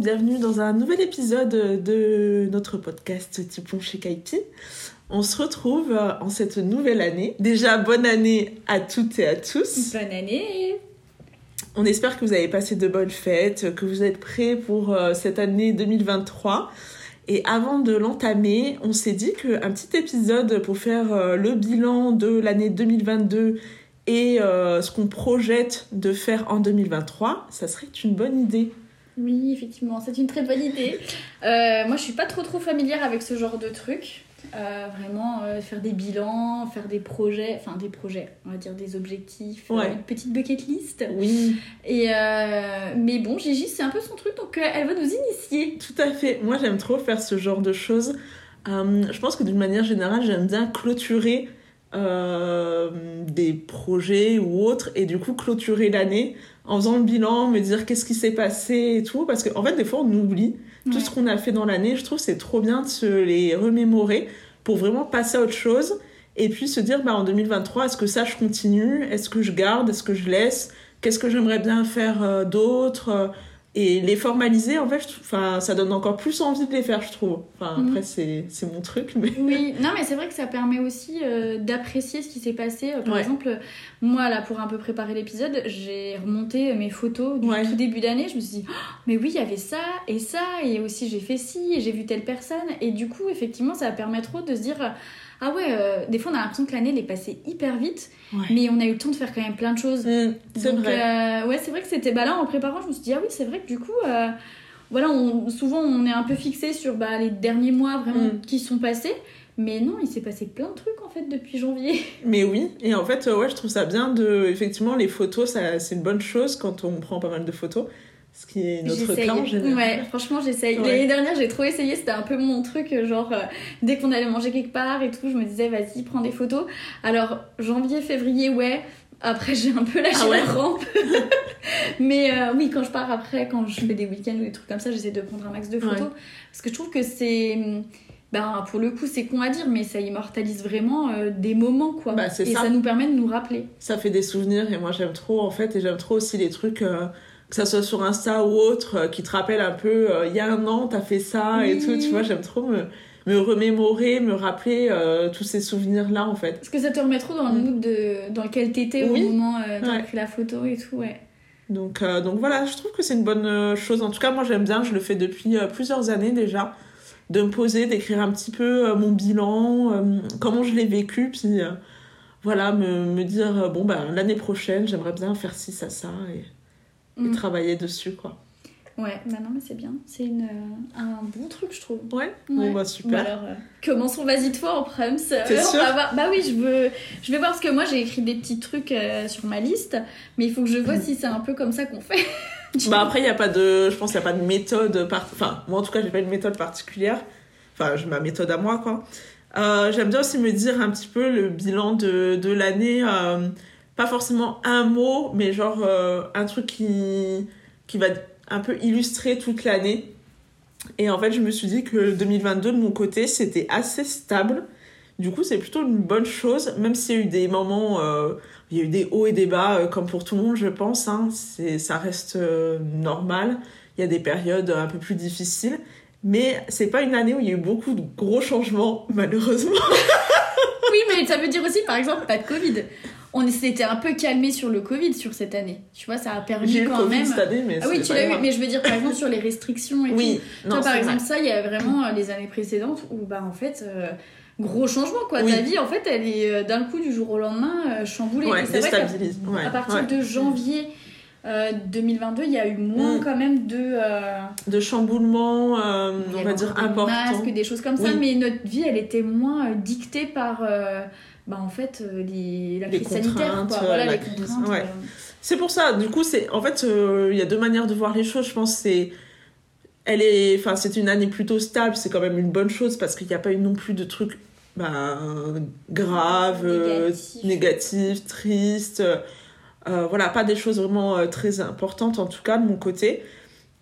bienvenue dans un nouvel épisode de notre podcast Tipon chez Kaipi. On se retrouve en cette nouvelle année. Déjà, bonne année à toutes et à tous. Bonne année On espère que vous avez passé de bonnes fêtes, que vous êtes prêts pour euh, cette année 2023. Et avant de l'entamer, on s'est dit qu'un petit épisode pour faire euh, le bilan de l'année 2022 et euh, ce qu'on projette de faire en 2023, ça serait une bonne idée. Oui, effectivement, c'est une très bonne idée. Euh, moi, je suis pas trop trop familière avec ce genre de truc. Euh, vraiment, euh, faire des bilans, faire des projets, enfin des projets, on va dire des objectifs, Ouais. une petite bucket list. Oui, Et mais bon, Gigi, c'est un peu son truc, donc elle va nous initier. tout à fait. Moi, j'aime trop faire ce genre de choses. Je pense que d'une manière générale, j'aime bien clôturer des projets ou autres et du coup clôturer l'année en faisant le bilan, me dire qu'est-ce qui s'est passé et tout. Parce qu'en en fait, des fois, on oublie tout Ouais. ce qu'on a fait dans l'année. Je trouve que c'est trop bien de se les remémorer pour vraiment passer à autre chose et puis se dire bah, en 2023, est-ce que ça je continue? Est-ce que je garde? Est-ce que je laisse? Qu'est-ce que j'aimerais bien faire euh, d'autre? Et les formaliser, en fait, enfin, ça donne encore plus envie de les faire, je trouve. Enfin, Mhm. après, c'est c'est mon truc, mais. Oui, non, mais c'est vrai que ça permet aussi euh, d'apprécier ce qui s'est passé. Euh, Par Ouais. exemple, moi, là, pour un peu préparer l'épisode, j'ai remonté mes photos du Ouais. tout début d'année. Je me suis dit, Oh, mais oui, il y avait ça et ça, et aussi j'ai fait ci, et j'ai vu telle personne. Et du coup, effectivement, ça permet trop de se dire, euh, ah ouais, euh, des fois, on a l'impression que l'année, elle est passée hyper vite, Ouais. mais on a eu le temps de faire quand même plein de choses. Mm, c'est Donc, vrai. euh, ouais, c'est vrai que c'était. Bah là, en préparant, je me suis dit, ah oui, c'est vrai que du coup, euh, voilà, on, souvent on est un peu fixé sur bah, les derniers mois vraiment Mm. qui sont passés. Mais non, il s'est passé plein de trucs en fait depuis janvier. Mais oui, et en fait, ouais, je trouve ça bien de. Effectivement, les photos, ça, c'est une bonne chose quand on prend pas mal de photos. Ce qui est notre général. Ouais, franchement, j'essaye. Ouais. L'année dernière, j'ai trop essayé. C'était un peu mon truc. Genre, euh, dès qu'on allait manger quelque part et tout, je me disais, vas-y, prends des photos. Alors, janvier, février, ouais. Après, j'ai un peu lâché Ah ouais la rampe. Mais euh, oui, quand je pars après, quand je fais des week-ends ou des trucs comme ça, j'essaie de prendre un max de photos. Ouais. Parce que je trouve que c'est. Ben, pour le coup, c'est con à dire, mais ça immortalise vraiment euh, des moments, quoi. Bah, et ça. ça. nous permet de nous rappeler. Ça fait des souvenirs, et moi, j'aime trop, en fait, et j'aime trop aussi les trucs. euh, que ça soit sur Insta ou autre, euh, qui te rappellent un peu, euh, il y a un an, t'as fait ça et tout, tu vois, j'aime trop me, me remémorer, me rappeler euh, tous ces souvenirs-là, en fait. Parce que ça te remet trop dans le mood de, dans lequel t'étais Oui. au moment euh, t'as Ouais. pris la photo et tout, ouais. Donc, donc voilà, je trouve que c'est une bonne chose. En tout cas, moi j'aime bien, je le fais depuis plusieurs années déjà, de me poser, d'écrire un petit peu mon bilan, comment je l'ai vécu, puis voilà, me, me dire, bon, bah, l'année prochaine, j'aimerais bien faire ci, ça, ça, et, et Mm. travailler dessus, quoi. Ouais, bah non, mais c'est bien. C'est une, euh, un bon truc, je trouve. Ouais, Ouais. bon, bah super. alors, euh, commençons, vas-y, toi, en Prums. Euh, on sûre va voir. Bah oui, je veux, je vais voir parce que moi, j'ai écrit des petits trucs euh, sur ma liste, mais il faut que je vois si c'est un peu comme ça qu'on fait. Bah après, il a pas de, je pense qu'il n'y a pas de méthode, part... enfin, moi en tout cas, j'ai pas une méthode particulière. Enfin, j'ai ma méthode à moi, quoi. J'aime bien aussi me dire un petit peu le bilan de, de l'année, pas forcément un mot, mais genre euh, un truc qui, qui va un peu illustrer toute l'année. Et en fait, je me suis dit que 2022, de mon côté, c'était assez stable. Du coup, c'est plutôt une bonne chose, même s'il y a eu des moments, euh, il y a eu des hauts et des bas, euh, comme pour tout le monde, je pense. Hein. Ça reste euh, normal. Il y a des périodes un peu plus difficiles. Mais c'est pas une année où il y a eu beaucoup de gros changements, malheureusement. oui, mais ça veut dire aussi, par exemple, pas de Covid. On s'était un peu calmé sur le Covid sur cette année. Tu vois, ça a permis le quand Covid même. cette année, mais Ah oui, tu l'as eu, mais je veux dire, par exemple, sur les restrictions et tout. Oui, non, Toi, par exemple, vrai. ça, il y a vraiment euh, les années précédentes où, bah, en fait, euh, gros changement, quoi. Oui. Ta vie, en fait, elle est euh, d'un coup, du jour au lendemain, euh, chamboulée. Ouais, c'est vrai. Ouais, à partir ouais. de janvier euh, 2022, il y a eu moins Mm. quand même de. euh, De chamboulements, on va dire des importants. masques, des choses comme ça, mais notre vie, elle était moins dictée par. Bah, en fait, euh, les, la Les crise sanitaire, contraintes, quoi. Voilà, la les crise, contraintes. ouais. C'est pour ça, du coup, c'est en fait, euh, il y a deux manières de voir les choses. Je pense c'est elle est, enfin, c'est une année plutôt stable. C'est quand même une bonne chose parce qu'il n'y a pas eu non plus de trucs bah, graves, euh, Négatifs. négatifs, tristes. Euh, voilà, pas des choses vraiment euh, très importantes en tout cas de mon côté.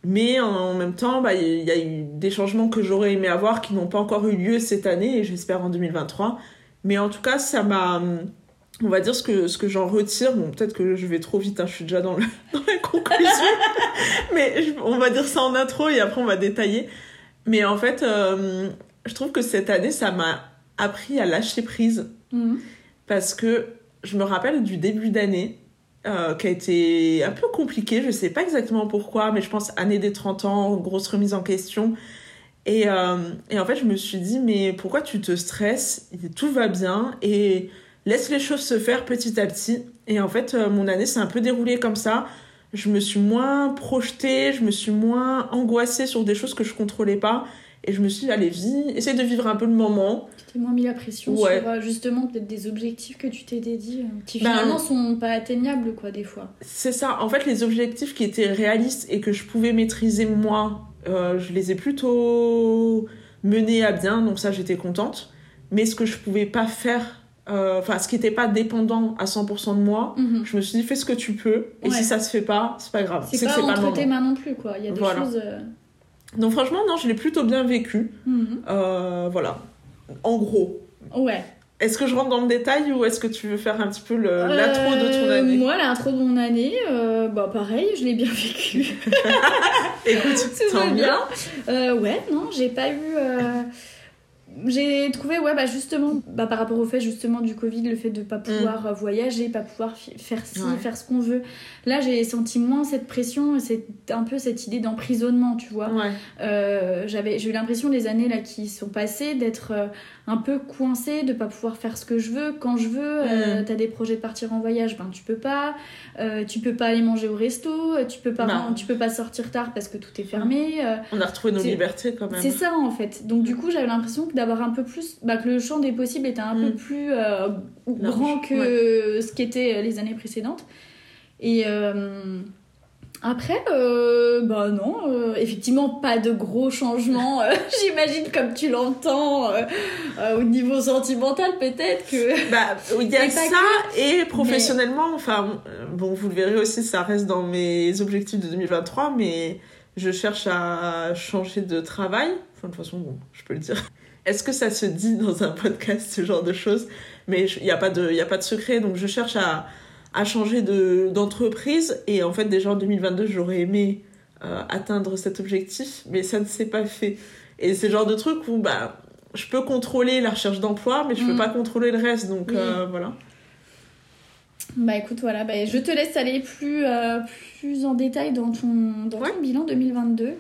Mais en même temps, bah, il y a eu des changements que j'aurais aimé avoir qui n'ont pas encore eu lieu cette année et j'espère en 2023. Mais en tout cas, ça m'a on va dire ce que, ce que j'en retire. Bon, peut-être que je vais trop vite, hein, je suis déjà dans, le, dans la conclusion. Mais je- on va dire ça en intro et après on va détailler. Mais en fait, euh, je trouve que cette année, ça m'a appris à lâcher prise. Mhm. Parce que je me rappelle du début d'année, euh, qui a été un peu compliqué. Je sais pas exactement pourquoi, mais je pense année des 30 ans, grosse remise en question. Et, euh, et en fait, je me suis dit, mais pourquoi tu te stresses? Tout va bien et laisse les choses se faire petit à petit. Et en fait, euh, mon année s'est un peu déroulée comme ça. Je me suis moins projetée, je me suis moins angoissée sur des choses que je contrôlais pas. Et je me suis dit, allez, vis, essaye de vivre un peu le moment. Tu t'es moins mis la pression Ouais. sur euh, justement peut-être des objectifs que tu t'es dédié, euh, qui Ben, finalement sont pas atteignables, quoi, des fois. C'est ça. En fait, les objectifs qui étaient réalistes et que je pouvais maîtriser moi, euh, je les ai plutôt menés à bien. Donc ça, j'étais contente. Mais ce que je pouvais pas faire, euh, enfin, ce qui n'était pas dépendant à 100% de moi, Mhm. je me suis dit, fais ce que tu peux. Et Ouais. si ça se fait pas, c'est pas grave. C'est que pas entre tes mains non plus, quoi. Il y a des Voilà. choses. euh, Donc franchement, non, je l'ai plutôt bien vécu. mhm. Euh, voilà. En gros. Ouais. Est-ce que je rentre dans le détail ou est-ce que tu veux faire un petit peu l'intro de ton Euh, année? Moi, l'intro de mon année, euh, bah pareil, je l'ai bien vécu. Écoute, Tout va bien. Euh, ouais, non, j'ai pas eu. J'ai trouvé, ouais, bah justement, bah, par rapport au fait justement du Covid, le fait de pas pouvoir euh, voyager, pas pouvoir faire ci, Mm. Ouais. faire ce qu'on veut. Là, j'ai senti moins cette pression c'est un peu cette idée d'emprisonnement, tu vois. Ouais. Euh, j'avais j'ai eu l'impression les années là qui sont passées d'être euh, un peu coincée de pas pouvoir faire ce que je veux quand je veux euh, Mm. t'as des projets de partir en voyage ben tu peux pas tu peux pas aller manger au resto tu peux pas Non. tu peux pas sortir tard parce que tout est fermé On a retrouvé nos libertés quand même. c'est ça en fait donc du coup j'avais l'impression que d'avoir un peu plus bah, que le champ des possibles était un peu Mm. plus euh, grand que ce qu'étaient les années précédentes et euh, après, euh, bah non, euh, effectivement pas de gros changements, euh, j'imagine comme tu l'entends, euh, euh, au niveau sentimental peut-être que... Bah, il y a ça, et professionnellement, enfin, euh, bon, vous le verrez aussi, ça reste dans mes objectifs de 2023, mais je cherche à changer de travail. Enfin, de toute façon, bon, je peux le dire. Est-ce que ça se dit dans un podcast, ce genre de choses? Mais il n'y a, pas de- y a pas de secret, donc je cherche à, à changer de- d'entreprise, et en fait, déjà en 2022, j'aurais aimé euh, atteindre cet objectif, mais ça ne s'est pas fait. Et c'est le genre de truc où, bah, je peux contrôler la recherche d'emploi, mais je peux Mm. pas contrôler le reste, donc Oui. euh, voilà. Bah écoute, voilà, bah, je te laisse aller plus, euh, plus en détail dans ton, dans Ouais. ton bilan 2022.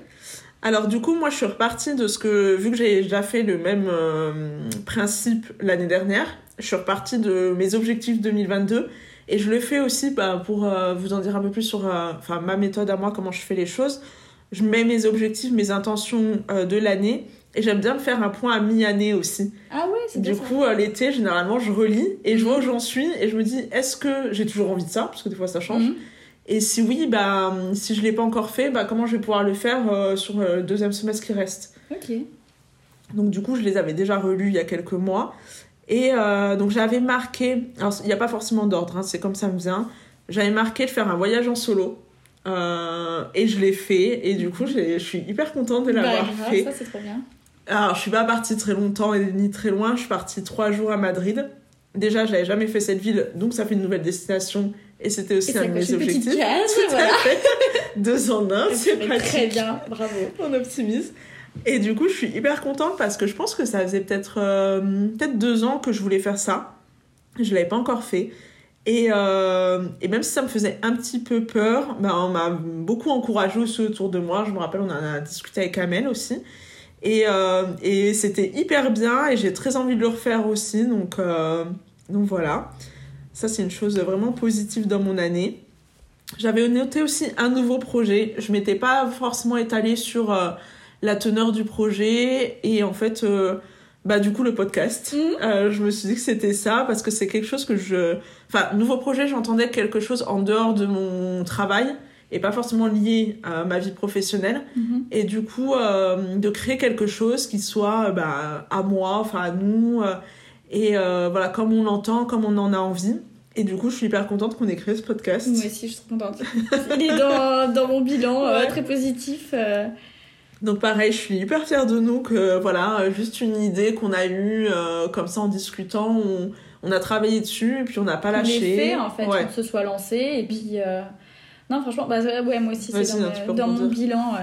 Alors du coup, moi je suis repartie de ce que, vu que j'ai déjà fait le même euh, principe l'année dernière, je suis repartie de mes objectifs 2022 et je le fais aussi bah, pour euh, vous en dire un peu plus sur euh, ma méthode à moi, comment je fais les choses. Je mets mes objectifs, mes intentions de l'année et j'aime bien me faire un point à mi-année aussi. Ah ouais, c'est bien Du coup, l'été, généralement, je relis et je vois où j'en suis et je me dis, est-ce que j'ai toujours envie de ça? Parce que des fois, ça change. Mhm. Et si oui, bah, si je l'ai pas encore fait, bah, comment je vais pouvoir le faire euh, sur euh, le deuxième semestre qui reste? Ok. Donc du coup, je les avais déjà relus il y a quelques mois. Et euh, donc j'avais marqué, alors il n'y a pas forcément d'ordre, hein, c'est comme ça me vient. J'avais marqué de faire un voyage en solo. Euh, et je l'ai fait. Et du coup, je suis hyper contente de Bah, l'avoir grave, fait. ça c'est trop bien. Alors, je suis pas partie très longtemps et ni très loin. Je suis partie trois jours à Madrid. Déjà, je n'avais jamais fait cette ville, donc ça fait une nouvelle destination. Et c'était aussi Et un de mes coche une petite objectifs. case, Tout à voilà. fait. Deux en un, c'est pratique. Très bien, bravo. On optimise. Et du coup, je suis hyper contente parce que je pense que ça faisait peut-être euh, peut-être deux ans que je voulais faire ça. Je l'avais pas encore fait. Et, euh, et même si ça me faisait un petit peu peur, ben, on m'a beaucoup encouragé aussi autour de moi. Je me rappelle, on en a discuté avec Amel aussi. Et, euh, et c'était hyper bien et j'ai très envie de le refaire aussi. Donc, donc voilà. Ça, c'est une chose vraiment positive dans mon année. J'avais noté aussi un nouveau projet. Je m'étais pas forcément étalée sur euh, la teneur du projet et en fait, euh, bah du coup le podcast. Mhm. Euh, je me suis dit que c'était ça parce que c'est quelque chose que je, enfin nouveau projet, j'entendais quelque chose en dehors de mon travail et pas forcément lié à ma vie professionnelle. Mhm. Et du coup, de créer quelque chose qui soit bah, à moi, enfin à nous, et euh, voilà, comme on l'entend, comme on en a envie. Et du coup, je suis hyper contente qu'on ait créé ce podcast. Moi aussi, je suis contente. Il est dans, dans mon bilan, euh, très positif. euh. Donc pareil, je suis hyper fière de nous que voilà, juste une idée qu'on a eue comme ça en discutant, on, on a travaillé dessus, et puis on n'a pas On lâché. est fait en fait, Ouais. on se soit lancé et puis. Euh, Non, franchement, bah, ouais, moi aussi, c'est dans, hein, dans mon bilan. euh,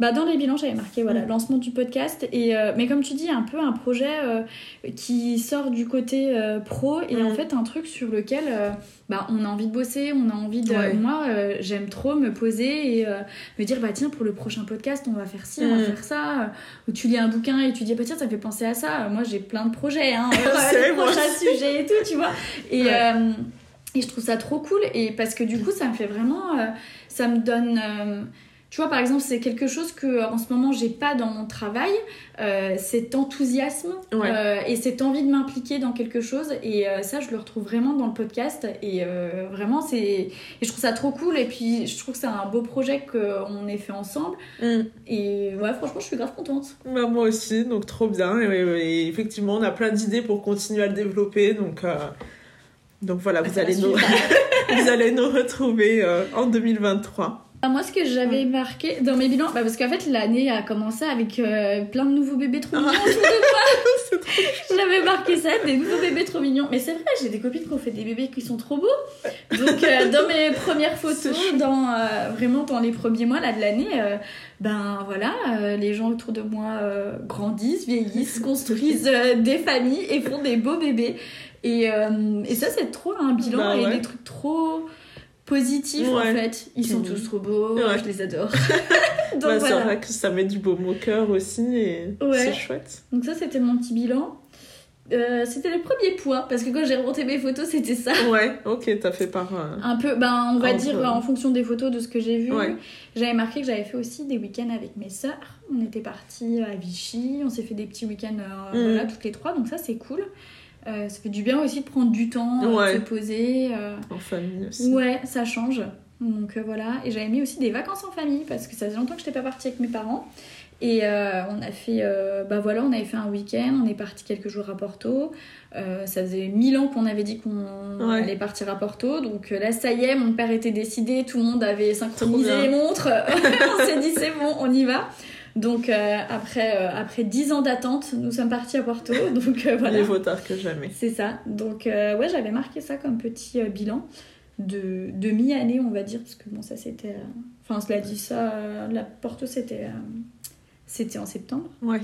Bah, dans les bilans, j'avais marqué voilà, Mm. lancement du podcast. Et, euh, mais comme tu dis, un peu un projet euh, qui sort du côté euh, pro et Mm. en fait un truc sur lequel euh, bah, on a envie de bosser, on a envie de. Ouais. Moi, euh, j'aime trop me poser et euh, me dire, bah tiens, pour le prochain podcast, on va faire ci, on Mm. va faire ça. Ou tu lis un bouquin et tu dis, bah tiens, ça fait penser à ça. Moi, j'ai plein de projets, hein, prochains sujets et tout, tu vois. Et. Ouais. Euh, et je trouve ça trop cool et parce que du coup ça me fait vraiment euh, ça me donne euh, tu vois par exemple c'est quelque chose que en ce moment j'ai pas dans mon travail euh, cet enthousiasme Ouais. euh, et cette envie de m'impliquer dans quelque chose et euh, ça je le retrouve vraiment dans le podcast et euh, vraiment c'est et je trouve ça trop cool et puis je trouve que c'est un beau projet qu'on ait fait ensemble Mm. et ouais franchement je suis grave contente Bah, moi aussi, donc trop bien. Et, et effectivement, on a plein d'idées pour continuer à le développer. Donc, euh, donc voilà, vous Ça allez, nous, vous allez nous retrouver euh, en 2023. Ah, Moi, ce que j'avais marqué dans mes bilans, bah, parce qu'en fait, l'année a commencé avec euh, plein de nouveaux bébés trop mignons autour de moi. J'avais marqué ça, des nouveaux bébés trop mignons. Mais c'est vrai, j'ai des copines qui ont fait des bébés qui sont trop beaux. Donc, euh, dans mes premières photos, dans, euh, vraiment dans les premiers mois là, de l'année, ben voilà, les gens autour de moi grandissent, vieillissent, construisent des familles et font des beaux bébés. Et, euh, et ça, c'est trop un bilan Bah et ouais. des trucs trop positifs en fait. Ils sont Mhm. tous trop beaux, Ouais. je les adore. Donc Bah, C'est vrai que ça met du baume au cœur aussi. Et Ouais. c'est chouette. Donc ça, c'était mon petit bilan. Euh, c'était le premier point parce que quand j'ai remonté mes photos, c'était ça. Ouais, ok, t'as fait par. euh, Un peu, ben on va dire peu. en fonction des photos de ce que j'ai vu. Ouais. J'avais marqué que j'avais fait aussi des week-ends avec mes sœurs. On était partis à Vichy, on s'est fait des petits week-ends euh, voilà, toutes les trois, donc ça c'est cool. Euh, ça fait du bien aussi de prendre du temps, euh, Ouais. de se poser. euh, en famille aussi. Ouais, ça change. Donc euh, voilà. Et j'avais mis aussi des vacances en famille parce que ça faisait longtemps que je n'étais pas partie avec mes parents. Et on a fait, bah voilà, on avait fait un week-end, on est parti quelques jours à Porto. Ça faisait mille ans qu'on avait dit qu'on Ouais. allait partir à Porto. Donc là, ça y est, mon père était décidé, tout le monde avait synchronisé les montres. on s'est dit, c'est bon, on y va. Donc euh, après, euh, après 10 ans d'attente, nous sommes partis à Porto. Donc euh, voilà. Mieux vaut tard que jamais. C'est ça. Donc, euh, ouais, j'avais marqué ça comme petit bilan de, de mi-année, on va dire, parce que bon, ça c'était. Enfin, cela dit, ça, la Porto c'était c'était en septembre. Ouais.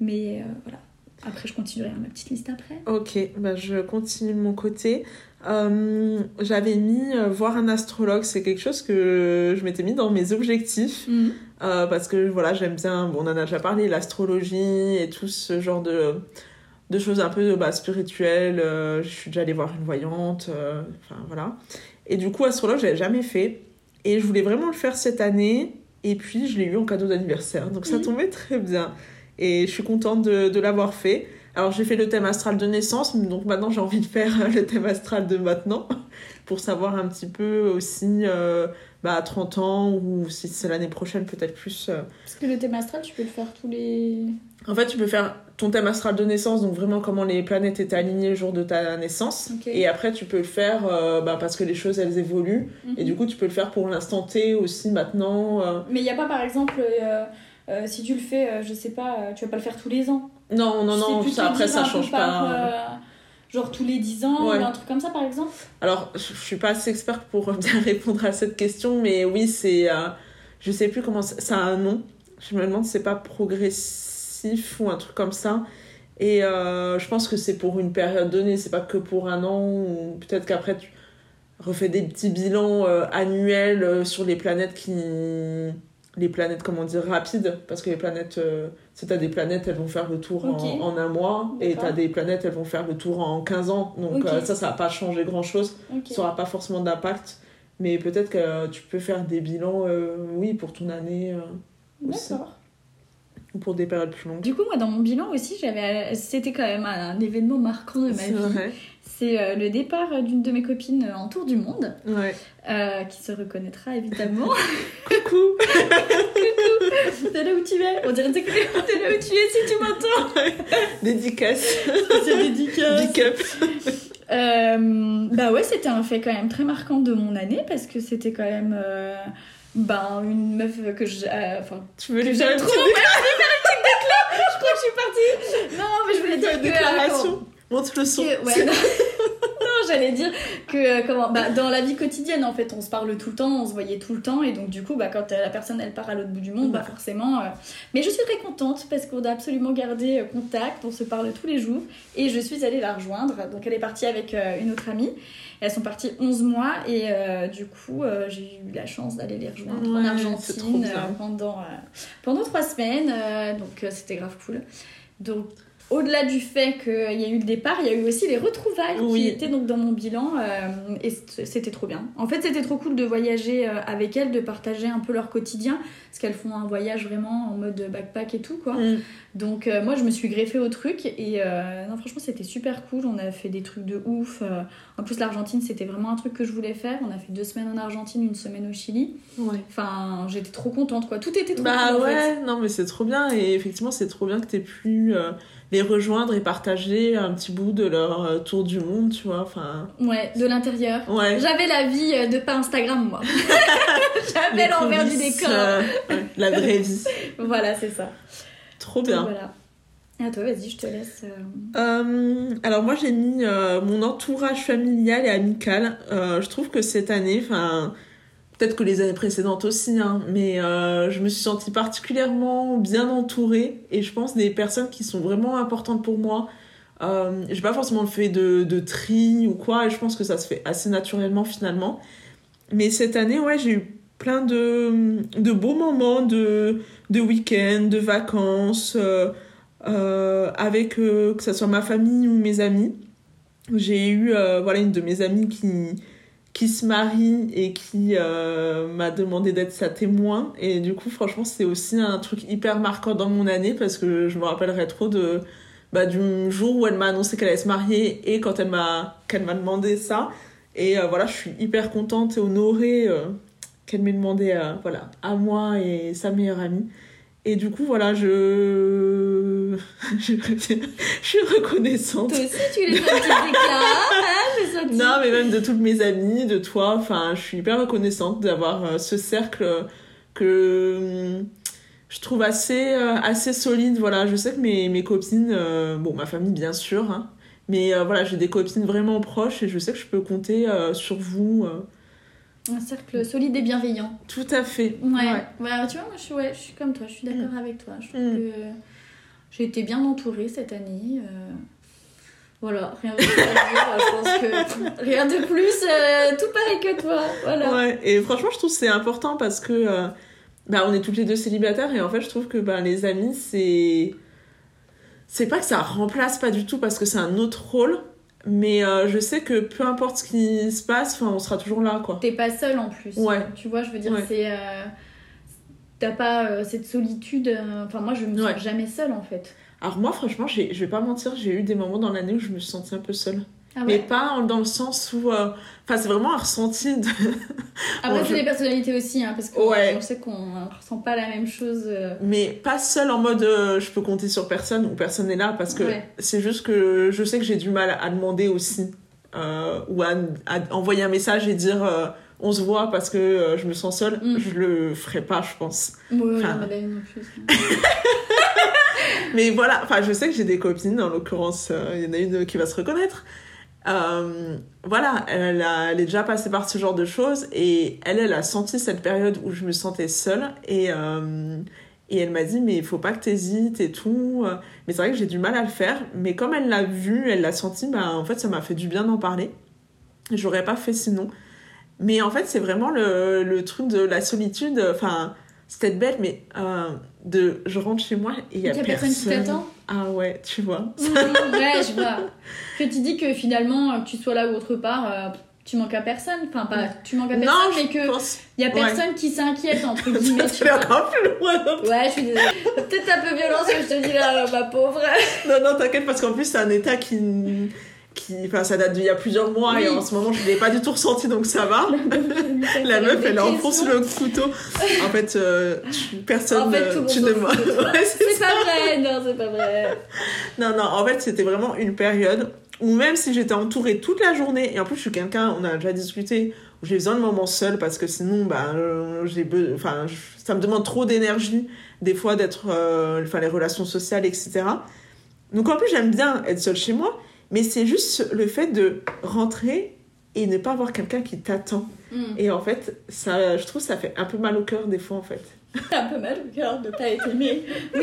Mais voilà. Après, je continuerai ma petite liste après. Ok, bah je continue de mon côté. Euh, J'avais mis euh, voir un astrologue, c'est quelque chose que je m'étais mis dans mes objectifs. Euh, parce que voilà, j'aime bien, bon, on en a déjà parlé, l'astrologie et tout ce genre de, de choses un peu bah, spirituelles. Euh, je suis déjà allée voir une voyante, euh, enfin voilà. Et du coup, astrologue, je l'avais jamais fait. Et je voulais vraiment le faire cette année. Et puis, je l'ai eu en cadeau d'anniversaire. Donc, ça Mhm. tombait très bien. Et je suis contente de, de l'avoir fait. Alors, j'ai fait le thème astral de naissance. Donc, maintenant, j'ai envie de faire le thème astral de maintenant. Pour savoir un petit peu aussi bah, à 30 ans ou si c'est l'année prochaine, peut-être plus. euh. Parce que le thème astral, tu peux le faire tous les. En fait, tu peux faire ton thème astral de naissance, donc vraiment comment les planètes étaient alignées le jour de ta naissance. Et après, tu peux le faire euh, bah, parce que les choses, elles évoluent. Mhm. Et du coup, tu peux le faire pour l'instant T aussi maintenant. euh. Mais il n'y a pas, par exemple, si tu le fais, je sais pas, tu vas pas le faire tous les ans. Non, non, non, ça, après, ça change pas. Genre tous les 10 ans Ouais. ou un truc comme ça, par exemple Alors, je suis pas assez experte pour bien répondre à cette question, mais oui, c'est. euh, je sais plus comment. c'est- Ça a un nom. Je me demande si c'est pas progressif ou un truc comme ça. Et euh, je pense que c'est pour une période donnée, c'est pas que pour un an, ou peut-être qu'après tu refais des petits bilans euh, annuels euh, sur les planètes qui. Les planètes, comment dire, rapides, parce que les planètes, euh, tu t'as des planètes, elles vont faire le tour en, en un mois, et t'as des planètes, elles vont faire le tour en 15 ans, donc euh, ça, ça va pas changer grand-chose Ok. ça aura pas forcément d'impact. Mais peut-être que tu peux faire des bilans, euh, oui, pour ton année euh. D'accord. Ou pour des périodes plus longues. Du coup, moi, dans mon bilan aussi, j'avais, c'était quand même un, événement marquant de ma C'est vie. vrai. C'est euh, le départ d'une de mes copines en tour du monde, Ouais. euh, qui se reconnaîtra évidemment. Coucou de là où tu es? On dirait que de là où tu es si tu m'entends. Dédicace C'est dédicace. Big up Euh, bah ouais, c'était un fait quand même très marquant de mon année parce que c'était quand même ben, une meuf que je. euh, Enfin, Tu veux lui faire une petite je vais faire une petite décla- Je crois que je suis partie. Non, mais je voulais dire que. déclaration Montre le son. Ouais, j'allais dire que euh, comment bah, dans la vie quotidienne en fait on se parle tout le temps on se voyait tout le temps et donc du coup bah, quand euh, la personne elle part à l'autre bout du monde bah Ouais. forcément euh, mais je suis très contente parce qu'on a absolument gardé contact on se parle tous les jours et je suis allée la rejoindre. Donc elle est partie avec euh, une autre amie elles sont parties 11 mois et euh, du coup j'ai eu la chance d'aller les rejoindre en Ouais, trop Argentine pendant, pendant trois semaines donc c'était grave cool. Donc au-delà du fait qu'il y a eu le départ, il y a eu aussi les retrouvailles qui étaient donc dans mon bilan euh, et c'était trop bien. En fait, c'était trop cool de voyager euh, avec elles, de partager un peu leur quotidien parce qu'elles font un voyage vraiment en mode backpack et tout quoi. Mm. Donc euh, moi, je me suis greffée au truc et euh, non, franchement, c'était super cool. On a fait des trucs de ouf. euh, en plus, l'Argentine, c'était vraiment un truc que je voulais faire. On a fait deux semaines en Argentine, une semaine au Chili. Ouais. Enfin, j'étais trop contente quoi. Tout était trop Bah cool en fait. ouais, non mais c'est trop bien et effectivement c'est trop bien que t'aies pu les rejoindre et partager un petit bout de leur tour du monde, tu vois, enfin... Ouais, de l'intérieur. Ouais. J'avais la vie de pas Instagram, moi. J'avais l'envers du décor. euh, ouais, la vraie vie. Voilà, c'est ça. Trop Donc, bien. Voilà. Et à toi, vas-y, je te laisse. euh, Euh, alors moi j'ai mis euh, mon entourage familial et amical. Euh, je trouve que cette année, enfin peut-être que les années précédentes aussi, hein, mais je me suis sentie particulièrement bien entourée et je pense des personnes qui sont vraiment importantes pour moi. J'ai pas forcément fait de, de tri ou quoi et je pense que ça se fait assez naturellement finalement. Mais cette année, ouais, j'ai eu plein de, de beaux moments de, de week-end, de vacances. euh, euh, avec euh, que ce soit ma famille ou mes amis. J'ai eu voilà une de mes amies qui qui se marie et qui m'a demandé d'être sa témoin et du coup franchement c'est aussi un truc hyper marquant dans mon année parce que je me rappellerai trop de bah, du jour où elle m'a annoncé qu'elle allait se marier et quand elle m'a qu'elle m'a demandé ça et voilà je suis hyper contente et honorée qu'elle m'ait demandé euh, voilà à moi et sa meilleure amie et du coup, voilà, je. je suis reconnaissante. Toi aussi, tu les as hein. Non, mais même de toutes mes amies, de toi. Enfin, je suis hyper reconnaissante d'avoir euh, ce cercle que je trouve assez, euh, assez solide. Voilà, je sais que mes, mes copines, euh, bon, ma famille bien sûr, hein, mais euh, voilà, j'ai des copines vraiment proches et je sais que je peux compter euh, sur vous. Un cercle solide et bienveillant. tout à fait. Ouais. ouais. tu vois, moi, je suis, ouais, je suis comme toi, je suis d'accord avec toi. Je trouve Mm. que j'ai été bien entourée cette année. euh, Voilà, rien de plus à dire. Je pense que rien de plus, euh, tout pareil que toi. Voilà. Ouais, et franchement, je trouve que c'est important parce que euh, bah, on est toutes les deux célibataires et en fait, je trouve que bah, les amis, c'est. C'est pas que ça remplace pas du tout parce que c'est un autre rôle, mais euh, je sais que peu importe ce qui se passe, on sera toujours là, quoi. T'es pas seule en plus. Ouais. Tu vois, je veux dire, Ouais. c'est. euh, T'as pas euh, cette solitude. Enfin, moi, je me sens Ouais. jamais seule en fait. Alors, moi, franchement, je vais pas mentir, j'ai eu des moments dans l'année où je me suis sentie un peu seule. Ah Mais pas dans le sens où. euh, Enfin, c'est vraiment un ressenti de. Après, Bon, c'est je- les personnalités aussi, hein, parce que Ouais. on sait qu'on ressent pas la même chose. euh, Mais pas seule en mode euh, je peux compter sur personne ou personne n'est là parce que Ouais. c'est juste que je sais que j'ai du mal à demander aussi ou à, à envoyer un message et dire on se voit parce que je me sens seule. Mm. Je le ferai pas, je pense. Ouais, Enfin. non, mais voilà, enfin je sais que j'ai des copines, en l'occurrence il y en a une qui va se reconnaître. Euh, voilà, elle, a- elle est déjà passée par ce genre de choses et elle, elle a senti cette période où je me sentais seule et, euh, et elle m'a dit mais il faut pas que t'hésites et tout. Mais c'est vrai que j'ai du mal à le faire, mais comme elle l'a vu, elle l'a senti, bah en fait ça m'a fait du bien d'en parler. J'aurais pas fait sinon. Mais en fait c'est vraiment le, le truc de la solitude, enfin c'est peut-être bête mais euh, de je rentre chez moi et il y a Il y a personne qui t'attend ah ouais, tu vois. Mmh, Ouais, je vois. Que tu dis que finalement, que tu sois là ou autre part, euh, tu manques à personne. Enfin, pas tu manques à personne, non, mais que pense... il y a ouais. personne qui s'inquiète, entre guillemets. tu encore plus loin. Ouais, je suis désolée. C'est Peut-être un peu violent ce que je te dis là, ma pauvre. Non, non, t'inquiète, parce qu'en plus, c'est un état qui... qui... Enfin, ça date d'il y a plusieurs mois Oui. et en ce moment, je l'ai pas du tout ressenti, donc ça va. La meuf, elle enfonce le couteau. En fait, euh, tu- personne... En fait, euh, tout tu ne fout. Ouais, c'est pas vrai, non, c'est pas vrai. Non, non, en fait, c'était vraiment une période où même si j'étais entourée toute la journée, et en plus, je suis quelqu'un, on a déjà discuté, où j'ai besoin de moments seuls parce que sinon, bah, euh, j'ai be- enfin, ça me demande trop d'énergie, des fois, d'être, euh, enfin, les relations sociales, etc. Donc, en plus, j'aime bien être seule chez moi, Mais c'est juste le fait de rentrer et ne pas avoir quelqu'un qui t'attend. Mm. Et en fait, ça, je trouve que ça fait un peu mal au cœur des fois en fait. un peu mal au cœur de pas être aimé.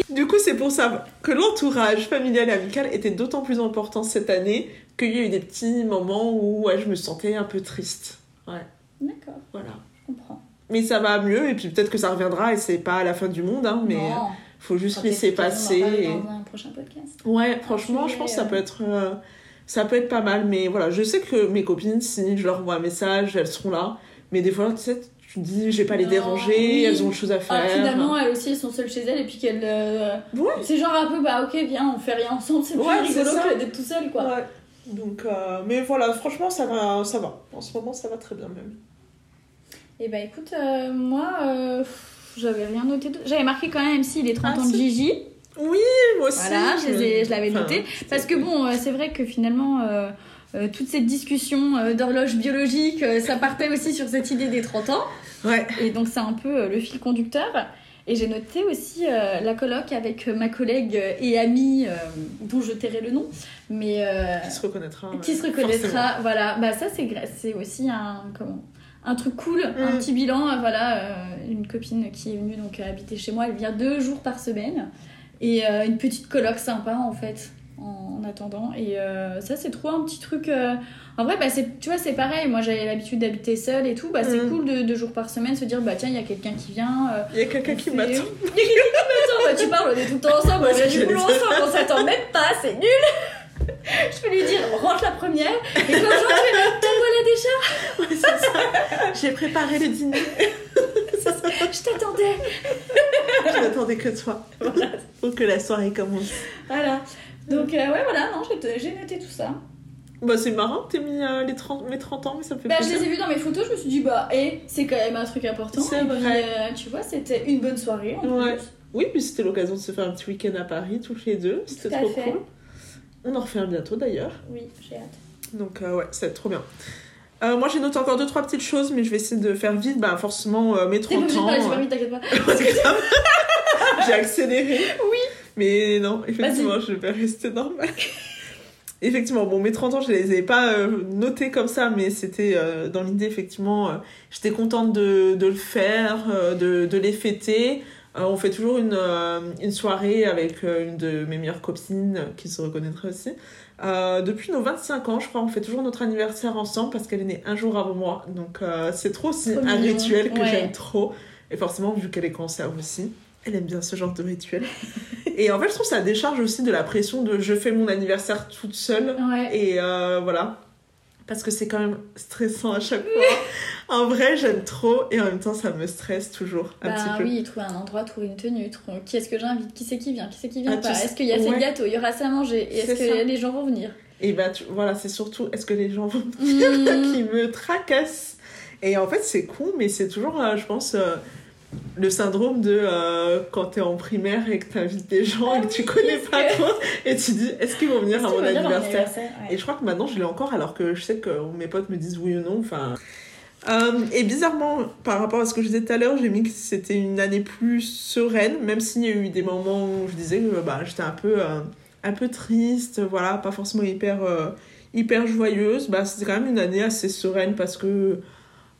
Du coup, c'est pour ça que l'entourage familial et amical était d'autant plus important cette année qu'il y a eu des petits moments où ouais, je me sentais un peu triste. Ouais, D'accord, voilà. je comprends. Mais ça va mieux et puis peut-être que ça reviendra et c'est pas la fin du monde, hein, mais Non. faut juste laisser t'es- on en passer. et- dans un prochain podcast. Ouais, franchement, je pense que ça euh, peut être. euh, ça peut être pas mal, mais voilà, je sais que mes copines, si je leur envoie un message, elles seront là. Mais des fois, tu sais, tu te dis, je vais pas les Non, déranger, oui. elles ont autre chose à faire. Ah, finalement, elles aussi, elles sont seules chez elles et puis qu'elles. euh, Ouais. C'est genre un peu, bah ok, viens, on fait rien ensemble, c'est plus Ouais, c'est rigolo que d'être tout seul, quoi. Ouais. Donc, euh, mais voilà, franchement, ça va, ça va. En ce moment, ça va très bien même. Et bah écoute, euh, moi, j'avais rien noté. de- J'avais marqué quand même MC les 30 Ah, ans de si. Gigi. Oui, moi aussi. Voilà, je, l'avais Enfin, noté. Parce que bon, euh, c'est vrai que finalement, euh, euh, toute cette discussion euh, d'horloge biologique, ça partait aussi sur cette idée des 30 ans. Ouais. Et donc c'est un peu le fil conducteur. Et j'ai noté aussi la colloque avec ma collègue et amie, dont je tairai le nom, mais Qui se reconnaîtra. qui se reconnaîtra. Voilà, bah ça c'est aussi un comment un truc cool, un Mm. petit bilan. Voilà, euh, une copine qui est venue donc habiter chez moi, elle vient deux jours par semaine et euh, une petite colloque sympa en fait. En, en attendant et euh, ça c'est trop un petit truc euh, en vrai bah c'est tu vois c'est pareil moi j'avais l'habitude d'habiter seule et tout bah c'est Mm. cool de deux jours par semaine se dire bah tiens il y a quelqu'un qui vient Il y a quelqu'un qui m'attend. Il y a quelqu'un qui m'attend, bah, tu parles, on est tout le temps ensemble, on c'est du boulot ensemble, on s'attend même pas, c'est nul. Je peux lui dire, rentre la première, et quand je rentre, te voilà déjà, Ouais. J'ai préparé le dîner. je t'attendais. Je n'attendais que toi. Pour que la soirée commence. Voilà. Donc, euh, ouais, voilà, non, j'ai noté tout ça. Bah, c'est marrant que t'aies mis euh, les 30, mes 30 ans, mais ça me fait Bah, je plaisir. les ai vus dans mes photos, je me suis dit, bah, et c'est quand même un truc important. C'est vrai. euh, tu vois, c'était une bonne soirée en Ouais. plus. Oui, puis c'était l'occasion de se faire un petit week-end à Paris, tous les deux. C'était trop fait. cool. On en refait un bientôt d'ailleurs. Oui, j'ai hâte. Donc, ouais, ça va être trop bien. Euh, moi, j'ai noté encore deux, trois petites choses, mais je vais essayer de faire vite. Bah, forcément, euh, mes T'es pas 30 obligé de ans. parler super euh, vite, t'inquiète pas. grave. j'ai accéléré. Oui. Mais non, effectivement, je vais rester normal. effectivement, bon, mes 30 ans, je les ai pas euh, notés comme ça, mais c'était euh, dans l'idée, effectivement, euh, j'étais contente de, de le faire, euh, de, de les fêter. Euh, on fait toujours une, euh, une soirée avec euh, une de mes meilleures copines euh, qui se reconnaîtrait aussi. Euh, depuis nos 25 ans, je crois, on fait toujours notre anniversaire ensemble parce qu'elle est née un jour avant moi. Donc euh, c'est trop aussi Trop un mignon. rituel que Ouais. j'aime trop. Et forcément, vu qu'elle est cancer aussi, elle aime bien ce genre de rituel. et en fait, je trouve que ça décharge aussi de la pression de je fais mon anniversaire toute seule. Ouais. Et euh, voilà. Parce que c'est quand même stressant à chaque fois. en vrai, j'aime trop et en même temps, ça me stresse toujours un Bah petit peu. oui, trouver un endroit, trouver une tenue, trouver qui est-ce que j'invite, qui c'est qui vient, qui c'est qui vient Ah, pas, est-ce qu'il y a ouais. de gâteaux, il y aura assez à manger, et est-ce que ça. les gens vont venir Et bah, tu- voilà, c'est surtout est-ce que les gens vont Mmh. qui me tracasse. Et en fait, c'est con, mais c'est toujours, euh, je pense, euh, le syndrome de euh, quand t'es en primaire et que t'invites des gens Ah et que tu oui, connais est-ce pas trop et tu dis est-ce qu'ils vont venir à mon anniversaire ouais. Et je crois que maintenant je l'ai encore alors que je sais que mes potes me disent oui ou non. Enfin. Euh, et bizarrement, par rapport à ce que je disais tout à l'heure, j'ai mis que c'était une année plus sereine, même s'il y a eu des moments où je disais que bah, j'étais un peu, euh, un peu triste, voilà, pas forcément hyper, euh, hyper joyeuse. Bah, c'était quand même une année assez sereine parce que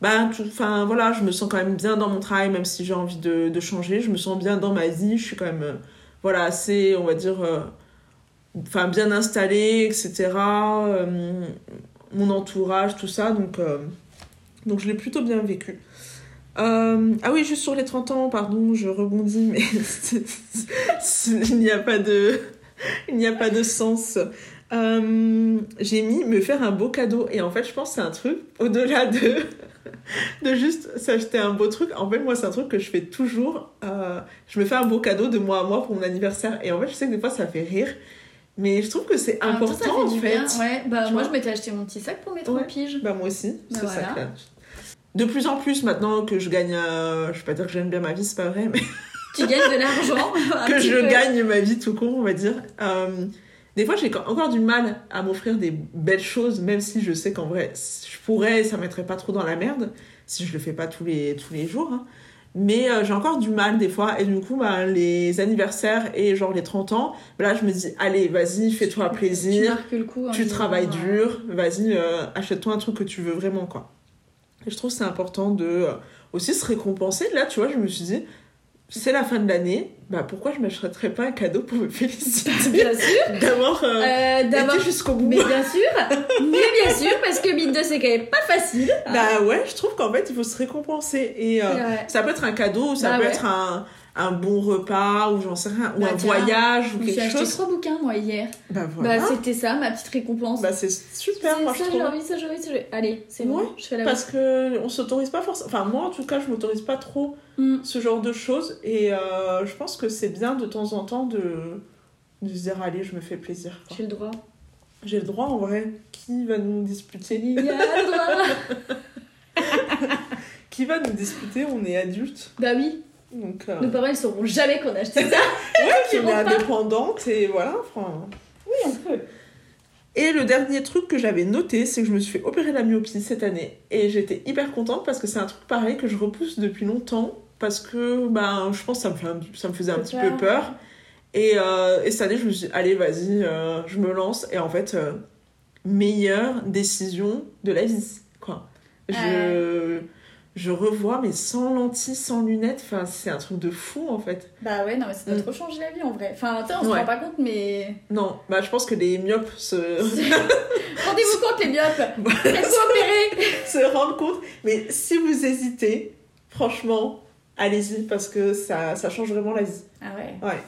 enfin, voilà, je me sens quand même bien dans mon travail, même si j'ai envie de, changer. Je me sens bien dans ma vie, je suis quand même, euh, voilà, assez, on va dire, euh, enfin, bien installée, etc. Euh, mon entourage, tout ça, donc, donc je l'ai plutôt bien vécu. Ah oui, juste sur les 30 ans, pardon, je rebondis, mais il n'y a pas de, il n'y a pas de sens. J'ai mis me faire un beau cadeau et en fait je pense que c'est un truc au-delà de de juste s'acheter un beau truc en fait moi c'est un truc que je fais toujours Euh, je me fais un beau cadeau de moi à moi pour mon anniversaire et en fait je sais que des fois ça fait rire mais je trouve que c'est même temps, ça important fait en fait bien. Ouais, bah moi je m'étais acheté mon petit sac pour mes trois Ouais. piges. bah moi aussi, Bah c'est ça que- De plus en plus maintenant que je gagne, euh, je vais pas dire que j'aime bien ma vie, c'est pas vrai, mais Tu gagnes de l'argent. que je peu. gagne ma vie tout court, on va dire. Euh, des fois, j'ai encore du mal à m'offrir des belles choses, même si je sais qu'en vrai, je pourrais, ça mettrait pas trop dans la merde, si je le fais pas tous les, tous les jours. hein. Mais euh, j'ai encore du mal des fois. Et du coup, bah, les anniversaires et genre les 30 ans, bah, là, je me dis, allez, vas-y, fais-toi Tu plaisir. marques le coup. Tu travailles euh, dur. Vas-y, euh, achète-toi un truc que tu veux vraiment, quoi. Et je trouve que c'est important de euh, aussi se récompenser. Là, tu vois, je me suis dit, c'est la fin de l'année. Bah, pourquoi je m'achèterais pas un cadeau pour me féliciter Bien sûr. d'avoir euh, Euh, été jusqu'au bout Mais bien sûr. Mais bien sûr, parce que mine de c'est quand même pas facile. Bah ouais, je trouve qu'en fait, il faut se récompenser. Et euh, ça peut être un cadeau, ou ça Bah peut ouais. être un, un bon repas, ou j'en sais rien, ou Bah un tiens, voyage, ou Je me suis quelque acheté chose. trois bouquins, moi, hier. Bah voilà. Bah, c'était ça, ma petite récompense. Bah, c'est super, C'est moi je ça, j'ai trouve. envie, ça, j'ai envie, ça, j'ai- Allez, c'est bon, Ouais, je fais la Parce que on s'autorise pas forcément. Enfin, moi en tout cas, je m'autorise pas trop Hmm. ce genre de choses. Et euh, je pense que c'est bien de temps en temps de, de se dire, allez, je me fais plaisir. J'ai le droit. J'ai le droit en vrai. Qui va nous disputer? Il y a le droit. Qui va nous disputer? On est adultes. bah oui, Donc, euh, nos parents ils sauront jamais qu'on a acheté ça. ouais, ils on est indépendante et voilà. Enfin, Oui, on peut. Et le dernier truc que j'avais noté, c'est que je me suis fait opérer la myopie cette année. Et j'étais hyper contente parce que c'est un truc pareil que je repousse depuis longtemps. Parce que ben, je pense que ça me, fait un- ça me faisait un petit peu peur. Et, euh, et cette année, je me suis dit, allez, vas-y, euh, je me lance. Et en fait, meilleure décision de la vie. Quoi. Je, je revois, mais sans lentilles, sans lunettes. Enfin, c'est un truc de fou en fait. Bah ouais, non, mais ça doit Mm. trop changer la vie en vrai. Enfin, on se Ouais. rend pas compte, mais. Non, bah, je pense que les myopes se. Rendez-vous compte, les myopes Faites-vous opérer se rendre compte. Mais si vous hésitez, franchement, allez-y parce que ça, ça change vraiment la vie. Ah ouais. Ouais.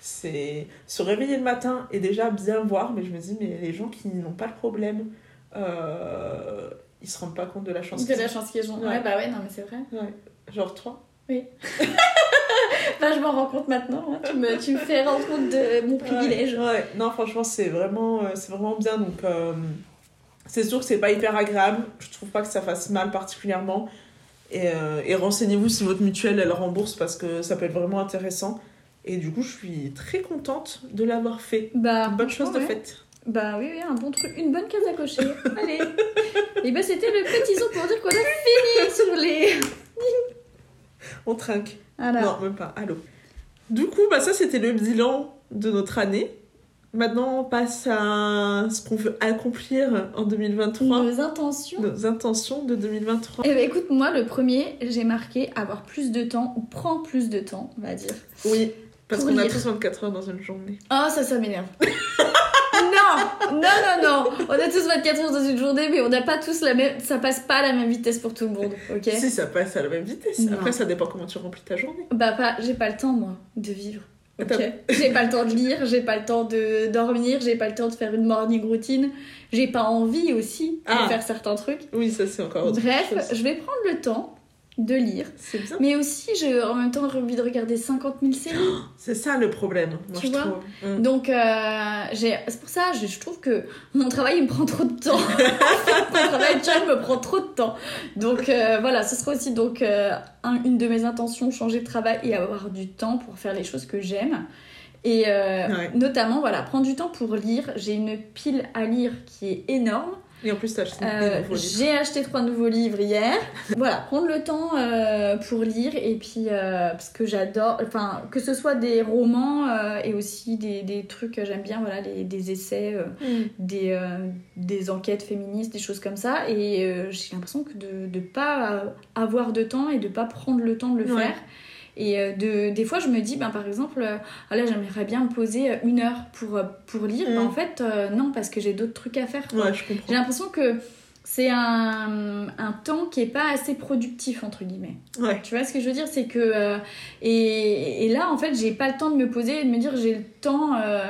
C'est se réveiller le matin et déjà bien voir, mais je me dis, mais les gens qui n'ont pas le problème, euh, ils se rendent pas compte de la chance. De qu'ils la ont. chance qu'ils ont. Ouais. Ouais, bah ouais, non, mais c'est vrai. Ouais. Genre toi. Bah, je m'en rends compte maintenant. hein. Tu, me, tu me fais rendre compte de mon privilège. Ouais, ouais. non, franchement, c'est vraiment, euh, c'est vraiment bien. Donc, euh, c'est sûr que c'est pas hyper agréable. Je trouve pas que ça fasse mal particulièrement. Et, euh, et renseignez-vous si votre mutuelle elle rembourse parce que ça peut être vraiment intéressant. Et du coup, je suis très contente de l'avoir fait. Bah, Bonne chose de faite. Bah oui, oui, un bon truc, une bonne case à cocher. Allez. Et bah c'était le petit son pour dire qu'on a fini sur les. On trinque. Voilà. Non, même pas. Allô. Du coup, bah, ça, c'était le bilan de notre année. Maintenant, on passe à ce qu'on veut accomplir en 2023. Nos intentions. Nos intentions de 2023. Eh ben écoute, moi le premier, j'ai marqué avoir plus de temps ou prendre plus de temps, on va dire. Oui, parce qu'on a tous 24 heures dans une journée. Ah, ça, ça m'énerve. non, non, non. On a tous 24 heures dans une journée, mais on n'a pas tous la même. Ça passe pas à la même vitesse pour tout le monde, ok? Si ça passe à la même vitesse. Non. Après, ça dépend comment tu remplis ta journée. Bah, pas, j'ai pas le temps, moi, de vivre. Ok? T'as- J'ai pas le temps de lire, j'ai pas le temps de dormir, j'ai pas le temps de faire une morning routine, j'ai pas envie aussi Ah. de faire certains trucs. Oui, ça c'est encore autre Bref, chose. je vais prendre le temps de lire, C'est bien. mais aussi j'ai en même temps envie de regarder 50 000 séries. C'est ça le problème, moi Tu je vois trouve. Mm. Donc, euh, j'ai- c'est pour ça, je, je trouve que mon travail il me prend trop de temps. mon travail actuel me prend trop de temps. Donc, euh, voilà, ce sera aussi donc, euh, un- une de mes intentions changer de travail et avoir du temps pour faire les choses que j'aime. Et euh, Ouais. notamment, voilà, prendre du temps pour lire. J'ai une pile à lire qui est énorme. Et en plus, t'as acheté Euh, j'ai acheté trois nouveaux livres hier. voilà, prendre le temps euh, pour lire et puis euh, parce que j'adore, enfin que ce soit des romans et aussi des, des trucs que j'aime bien, voilà, les- des essais, Mm. des, des enquêtes féministes, des choses comme ça. Et j'ai l'impression que de ne pas avoir de temps et de pas prendre le temps de le Ouais. faire. Et euh, de, des fois, je me dis, ben, par exemple, euh, ah là, j'aimerais bien me poser euh, une heure pour, pour lire. Mm. Ben, en fait, euh, non, parce que j'ai d'autres trucs à faire. Ouais, J'ai l'impression que c'est un, un temps qui est pas assez productif, entre guillemets. Ouais. Tu vois ce que je veux dire? C'est que. euh, et, et là, en fait, j'ai pas le temps de me poser et de me dire j'ai le temps euh,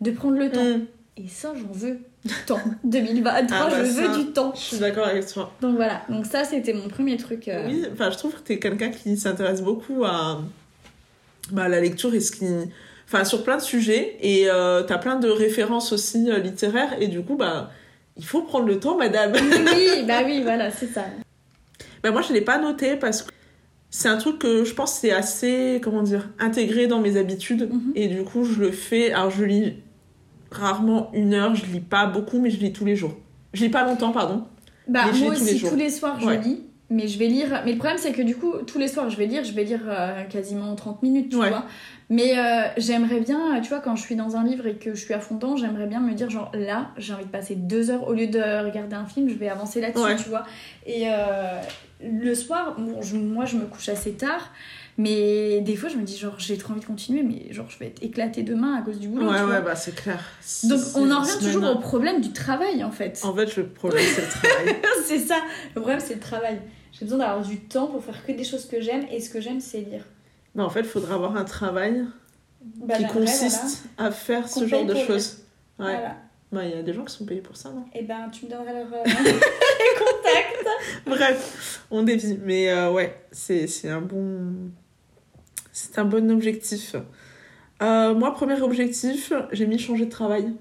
de prendre le temps. Mm. Et ça, j'en veux temps. 2023, Ah bah je veux ça. du temps. Je suis d'accord avec toi. Donc voilà, donc ça, c'était mon premier truc. euh, Oui, enfin, je trouve que t'es quelqu'un qui s'intéresse beaucoup à, bah, la lecture et ce qui. Enfin, sur plein de sujets. Et euh, t'as plein de références aussi euh, littéraires. Et du coup, bah, il faut prendre le temps, madame. oui, bah oui, voilà, c'est ça. bah, moi, je l'ai pas noté parce que c'est un truc que je pense c'est assez, comment dire, intégré dans mes habitudes. Mhm. Et du coup, je le fais. Alors, je lis rarement une heure. Je lis pas beaucoup, mais je lis tous les jours. Je lis pas longtemps, pardon. Bah, Mais je moi lis tous les aussi, jours. tous les soirs, je lis. mais je vais lire. Mais le problème, c'est que du coup, tous les soirs, je vais lire, je vais lire euh, quasiment 30 minutes, tu Ouais. vois. Mais euh, j'aimerais bien, tu vois, quand je suis dans un livre et que je suis à fond dedans, j'aimerais bien me dire, genre, là, j'ai envie de passer deux heures au lieu de regarder un film, je vais avancer là-dessus, Ouais. tu vois. Et euh, le soir, bon, je- moi, je me couche assez tard. Mais des fois, je me dis, genre, j'ai trop envie de continuer, mais genre, je vais être éclatée demain à cause du boulot. Ouais, tu ouais, vois. bah c'est clair. Donc, on en revient toujours au problème du travail, en fait. En fait, le problème, c'est le travail. c'est ça. Le problème, c'est le travail. J'ai besoin d'avoir du temps pour faire que des choses que j'aime, et ce que j'aime, c'est lire. Mais en fait, il faudrait avoir un travail Bah, qui consiste à faire ce genre de choses. Ouais. Voilà. Bah, il y a des gens qui sont payés pour ça, non? Et ben, tu me donneras leur euh, contact. Bref, on dévie. Mais euh, ouais, c'est un bon. C'est un bon objectif. Euh, moi, premier objectif, j'ai mis changer de travail.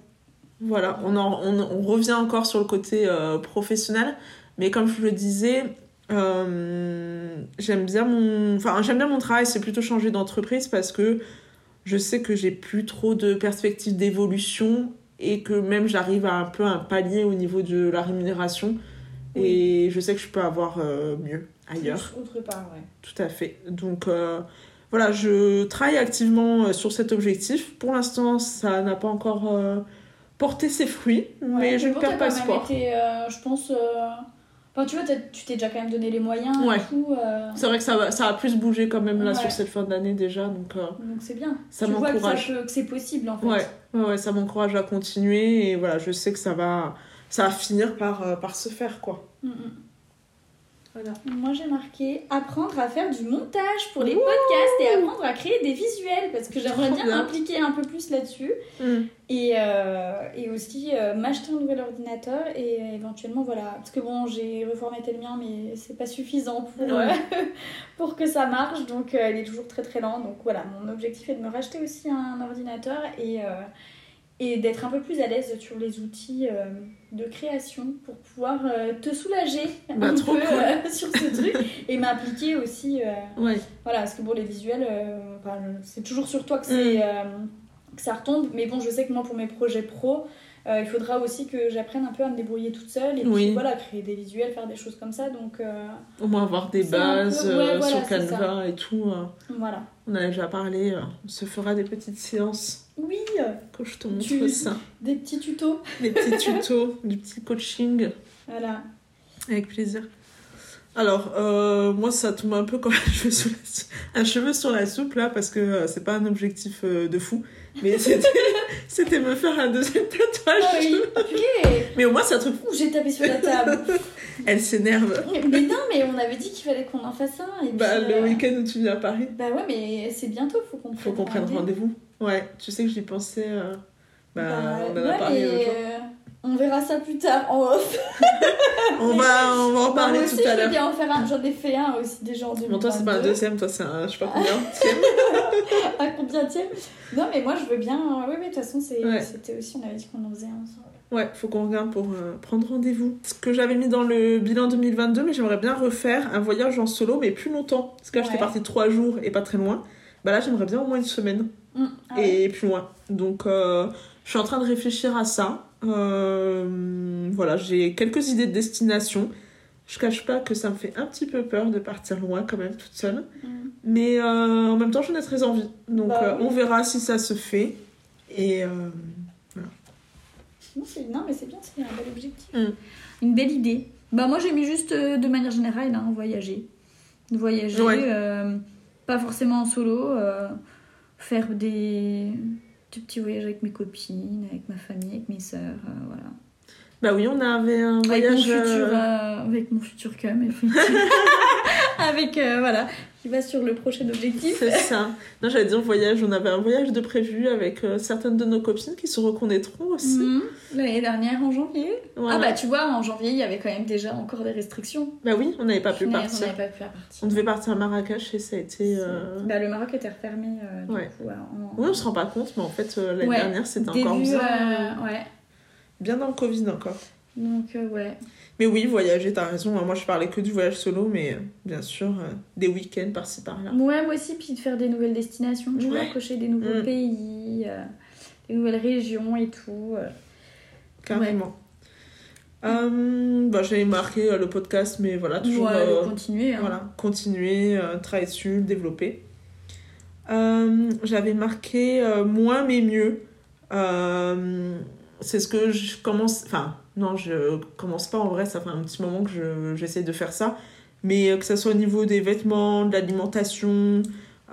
Voilà, on, en- on, on revient encore sur le côté euh, professionnel. Mais comme je le disais, euh, j'aime bien mon. Enfin, j'aime bien mon travail, c'est plutôt changer d'entreprise parce que je sais que j'ai plus trop de perspectives d'évolution et que même j'arrive à un peu un palier au niveau de la rémunération. Et je sais que je peux avoir mieux ailleurs. Autre part, ouais. Tout à fait. Donc voilà, je travaille activement euh, sur cet objectif. Pour l'instant, ça n'a pas encore euh, porté ses fruits, mais je ne perds pas espoir. été, euh, je pense. euh, Enfin, tu vois, tu t'es déjà quand même donné les moyens Ouais. euh, C'est vrai que ça, va, ça a plus bougé quand même là Ouais. sur cette fin d'année déjà, donc euh, Donc c'est bien. ça que, m'encourage. peut- que c'est possible en fait. Ouais, ouais, ouais, ça m'encourage à continuer et voilà, je sais que ça va, ça va finir par, euh, par se faire quoi. Mm, mm. Voilà. Moi j'ai marqué apprendre à faire du montage pour les podcasts et apprendre à créer des visuels parce que j'aimerais bien m'impliquer un peu plus là-dessus. Et, euh, et aussi euh, m'acheter un nouvel ordinateur et euh, éventuellement voilà. Parce que bon j'ai reformaté le mien mais c'est pas suffisant pour, euh, pour que ça marche. Donc euh, il est toujours très très lent. Donc voilà. Mon objectif est de me racheter aussi un ordinateur et euh, et d'être un peu plus à l'aise sur les outils euh, de création pour pouvoir euh, te soulager Bah, un trop peu cool. euh, sur ce truc et m'impliquer aussi euh, Ouais. voilà parce que bon les visuels enfin, c'est toujours sur toi que, c'est, que ça retombe mais bon je sais que moi pour mes projets pro il faudra aussi que j'apprenne un peu à me débrouiller toute seule et puis Oui. voilà créer des visuels faire des choses comme ça donc Au moins avoir des bases peu- ouais, voilà, sur Canva et tout. euh, voilà on en a déjà parlé, on se fera des petites séances oui quand je te montre Tu- ça. des petits tutos Des petits tutos, du petit coaching. voilà Avec plaisir. Alors, euh, moi, ça tombe un peu comme un cheveu sur la, sou- un cheveu sur la soupe, là, parce que euh, c'est pas un objectif euh, de fou. Mais c'était me faire un deuxième tatouage. ah oui Mais au moins, c'est un truc... Ouh, j'ai tapé sur la table Elle s'énerve. mais non mais on avait dit qu'il fallait qu'on en fasse un et Bah, le euh, week-end où tu viens à Paris, bah ouais mais c'est bientôt faut qu'on faut qu'on prenne rendez-vous. Ouais, tu sais que j'y pensais... euh, Bah, Bah, on en a ouais, parlé mais, l'autre jour. euh, on verra ça plus tard en off. On va, on va en Bah, parler moi aussi, tout à l'heure. bien en faire un. J'en ai fait un aussi déjà en 2022. Bon, toi, c'est pas un deuxième, toi, c'est un... Je sais pas combien. À combien tième Non, mais moi, je veux bien. Oui, oui, de toute façon, Ouais. c'était aussi. On avait dit qu'on en faisait un ensemble. Ouais, faut qu'on regarde pour euh, prendre rendez-vous. Ce que j'avais mis dans le bilan 2022, mais j'aimerais bien refaire un voyage en solo, mais plus longtemps. Parce que là, j'étais partie trois jours et pas très loin. Bah là, j'aimerais bien au moins une semaine Hum, ah ouais. et plus loin. Donc, euh, je suis en train de réfléchir à ça. Euh, voilà, j'ai quelques idées de destination. Je cache pas que ça me fait un petit peu peur de partir loin quand même toute seule. Hum. Mais en même temps, j'en ai très envie. Donc, Bah oui. on verra si ça se fait. Et Non, c'est- non, mais c'est bien, c'est un bel objectif. Hum. Une belle idée. Bah, moi, j'ai mis juste euh, de manière générale, hein, voyager. Voyager, Ouais. euh, pas forcément en solo, euh, faire des, des petits voyages avec mes copines, avec ma famille, avec mes sœurs, euh, voilà. Bah oui, on avait un Avec mon voyage. futur, euh, euh, avec mon futur cum, effectivement. avec, euh, voilà, qui va sur le prochain objectif. C'est ça. Non, j'allais dire voyage. On avait un voyage de prévu avec euh, certaines de nos copines qui se reconnaîtront aussi. Mhm. L'année dernière, en janvier. Voilà. Ah bah, tu vois, en janvier, il y avait quand même déjà encore des restrictions. Bah oui, on n'avait pas pu partir. On n'avait pas pu partir. On devait partir à Marrakech et ça a été. euh, Bah, le Maroc était refermé, euh, du Ouais. coup, en... Oui, on se rend pas compte, mais en fait, euh, l'année Ouais, dernière, c'était encore euh, ouais. Bien dans le Covid encore. Donc, euh, ouais. Mais oui, voyager, t'as raison. Moi, je parlais que du voyage solo, mais euh, bien sûr, euh, des week-ends par-ci par-là. Ouais, moi aussi, puis de faire des nouvelles destinations, tu Ouais. vois, cocher des nouveaux Mm. pays, des nouvelles régions et tout. Carrément. Euh, bah, J'avais marqué le podcast, mais voilà, toujours. Ouais, continuer. hein. Voilà, continuer, travailler dessus, développer. Euh, J'avais marqué moins mais mieux. C'est ce que je commence. Enfin, non, je commence pas en vrai, ça fait un petit moment que je- j'essaie de faire ça. Mais euh, que ce soit au niveau des vêtements, de l'alimentation,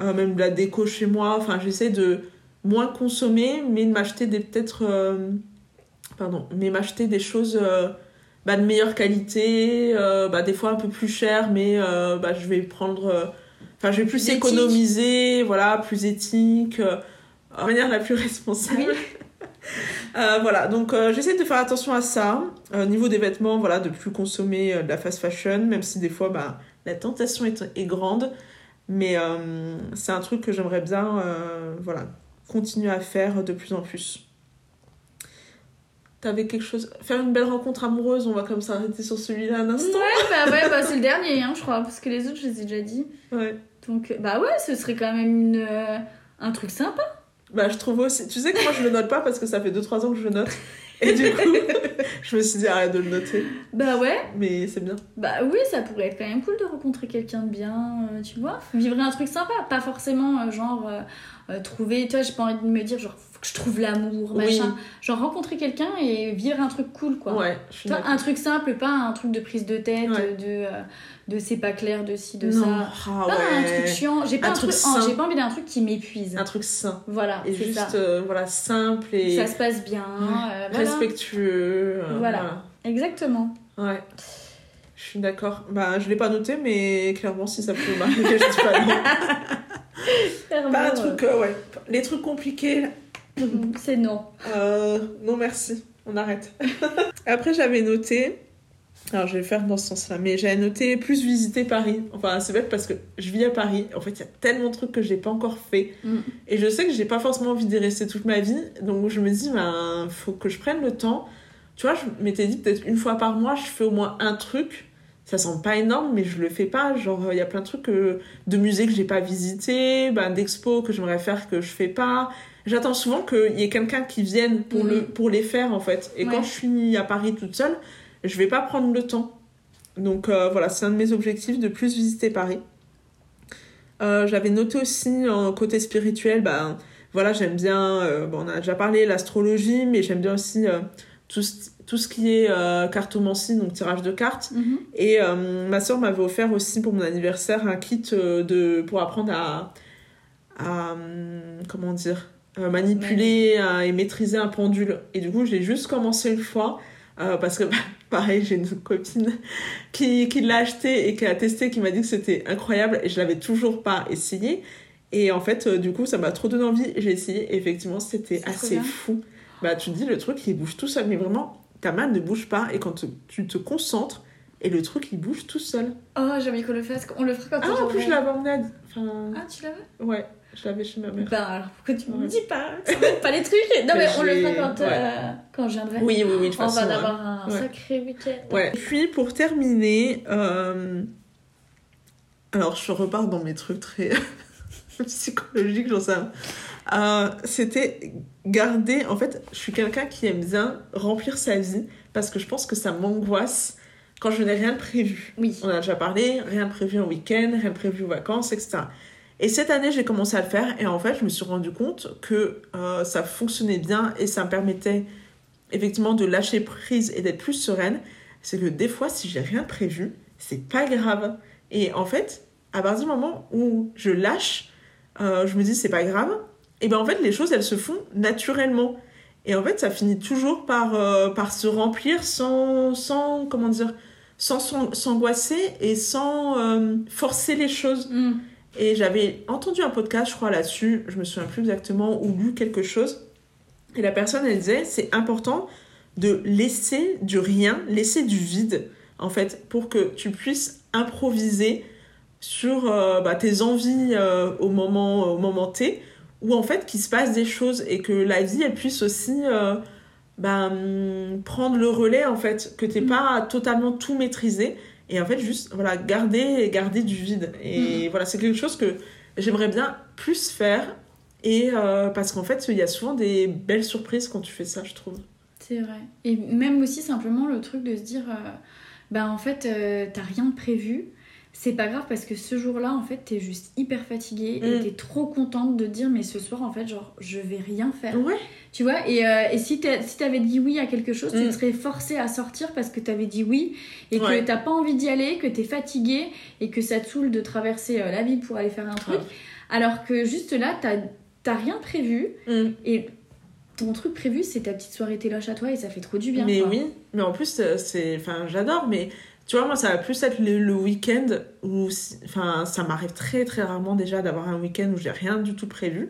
euh, même de la déco chez moi, enfin, j'essaie de moins consommer, mais de m'acheter des peut-être. euh, pardon, mais m'acheter des choses. euh, bah, de meilleure qualité, bah, des fois un peu plus cher, mais bah, je vais prendre. Enfin, je vais plus économiser, voilà, plus éthique, de manière la plus responsable. Oui. Euh, voilà, donc euh, j'essaie de faire attention à ça. Au niveau des vêtements, voilà, de plus consommer euh, de la fast fashion, même si des fois bah, la tentation est, est grande. Mais euh, c'est un truc que j'aimerais bien euh, voilà, continuer à faire de plus en plus. T'avais quelque chose. Faire une belle rencontre amoureuse, on va comme s'arrêter sur celui-là un instant. Ouais, bah ouais, bah c'est le dernier, hein, je crois, parce que les autres, je les ai déjà dit. Ouais. Donc, bah ouais, ce serait quand même une, euh, un truc sympa. Bah, je trouve aussi. Tu sais que moi, je le note pas parce que ça fait 2-3 ans que je le note. Et du coup, je me suis dit, arrête de le noter. Bah ouais, Mais c'est bien. bah oui, ça pourrait être quand même cool de rencontrer quelqu'un de bien, euh, tu vois. Vivre un truc sympa, pas forcément euh, genre euh, trouver, tu vois, j'ai pas envie de me dire genre je trouve l'amour, Oui. machin. Genre rencontrer quelqu'un et vivre un truc cool, quoi. Ouais, un truc simple, pas un truc de prise de tête, Ouais. de, euh, de c'est pas clair, de ci, de non. ça. Ah Pas un truc chiant, j'ai pas Un un, truc truc, oh, sain. j'ai pas envie d'un truc qui m'épuise. Un truc sain. Voilà, Et juste, ça. euh, voilà, simple et Ça se passe bien. euh, voilà. respectueux. euh, Voilà. Exactement. Ouais. Je suis d'accord. Bah, je l'ai pas noté, mais clairement, si ça peut m'arriver, je dis pas non. Pas un truc, euh, ouais. Les trucs compliqués. C'est non. Euh, non merci, on arrête. Après j'avais noté, alors je vais le faire dans ce sens-là, mais j'avais noté plus visiter Paris. Enfin c'est bête parce que je vis à Paris, en fait il y a tellement de trucs que j'ai pas encore fait. Mm. Et je sais que j'ai pas forcément envie d'y rester toute ma vie, donc je me dis, ben faut que je prenne le temps. Tu vois, je m'étais dit peut-être une fois par mois, je fais au moins un truc. Ça semble pas énorme, mais je le fais pas. Genre, il y a plein de trucs que- de musées que j'ai pas visité, ben, d'expos que j'aimerais faire que je fais pas. J'attends souvent qu'il y ait quelqu'un qui vienne pour, Mhm. le, pour les faire, en fait. Et Ouais. quand je suis à Paris toute seule, je vais pas prendre le temps. Donc euh, voilà, c'est un de mes objectifs de plus visiter Paris. Euh, J'avais noté aussi en côté spirituel, ben voilà, j'aime bien, euh, bon, on a déjà parlé l'astrologie, mais j'aime bien aussi tout, ce- tout ce qui est cartomancie, donc tirage de cartes. Mhm. Et ma soeur m'avait offert aussi pour mon anniversaire un kit de, pour apprendre à, à hum, comment dire, euh, manipuler euh, et maîtriser un pendule. Et du coup, j'ai juste commencé une fois. euh, parce que pareil, j'ai une copine qui, qui l'a acheté et qui a testé, qui m'a dit que c'était incroyable et je l'avais toujours pas essayé. Et en fait, euh, du coup, ça m'a trop donné envie. J'ai essayé et effectivement, c'était assez fou. Bah, tu te dis, le truc, il bouge tout seul. Mais vraiment, ta main ne bouge pas. Et quand te- tu te concentres, et le truc, il bouge tout seul. Oh, j'ai envie qu'on le fasse. On le fera quand Ah, en plus, je l'avais en aide. Enfin, Ah, tu l'avais? Ouais, je l'avais chez ma mère. Bah alors, pourquoi tu me Ouais. dis pas pas les trucs Non, mais on le fera quand, ouais. euh, quand je viendrai. Oui, oui, oui, de toute On façon. va avoir un Ouais. sacré week-end. Ouais. Puis pour terminer, euh, alors je repars dans mes trucs très psychologiques, j'en sais rien. Euh, C'était garder. En fait, je suis quelqu'un qui aime bien remplir sa vie parce que je pense que ça m'angoisse quand je n'ai rien de prévu. Oui. On a déjà parlé, rien de prévu en week-end, rien de prévu aux vacances, etc. Et cette année, j'ai commencé à le faire et en fait, je me suis rendu compte que euh, ça fonctionnait bien et ça me permettait effectivement de lâcher prise et d'être plus sereine. C'est que des fois, si j'ai rien prévu, c'est pas grave. Et en fait, à partir du moment où je lâche, euh, je me dis c'est pas grave, et ben en fait, les choses elles se font naturellement. Et en fait, ça finit toujours par, euh, par se remplir sans, sans comment dire, sans s'an- s'angoisser et sans forcer les choses. Mm. Et j'avais entendu un podcast, je crois, là-dessus, je me souviens plus exactement, ou lu quelque chose. Et la personne, elle disait, c'est important de laisser du rien, laisser du vide, en fait, pour que tu puisses improviser sur euh, bah, tes envies euh, au, moment, au moment T, ou en fait qu'il se passe des choses et que la vie, elle puisse aussi euh, bah, hum, prendre le relais, en fait, que t'aies Mm. pas totalement tout maîtrisé, et en fait, juste, voilà, garder, garder du vide. Et voilà, c'est quelque chose que j'aimerais bien plus faire. Et euh, parce qu'en fait, il y a souvent des belles surprises quand tu fais ça, je trouve. C'est vrai. Et même aussi simplement le truc de se dire, euh, bah en fait, euh, t'as rien de prévu. C'est pas grave parce que ce jour-là, en fait, t'es juste hyper fatiguée et Mm. t'es trop contente de dire, mais ce soir, en fait, genre, je vais rien faire. Ouais. Tu vois, et, euh, et si t'as- si t'avais dit oui à quelque chose, tu Mm. serais forcé à sortir parce que t'avais dit oui et Ouais. que t'as pas envie d'y aller, que t'es fatigué et que ça te saoule de traverser euh, la ville pour aller faire un truc. Ouais. Alors que juste là, t'as rien prévu Mm. et ton truc prévu, c'est ta petite soirée téloche à toi et ça fait trop du bien. mais quoi. oui, mais en plus, euh, c'est. Enfin, j'adore, mais tu vois, moi, ça va plus être le, le week-end où. Enfin, ça m'arrive très, très rarement déjà d'avoir un week-end où j'ai rien du tout prévu.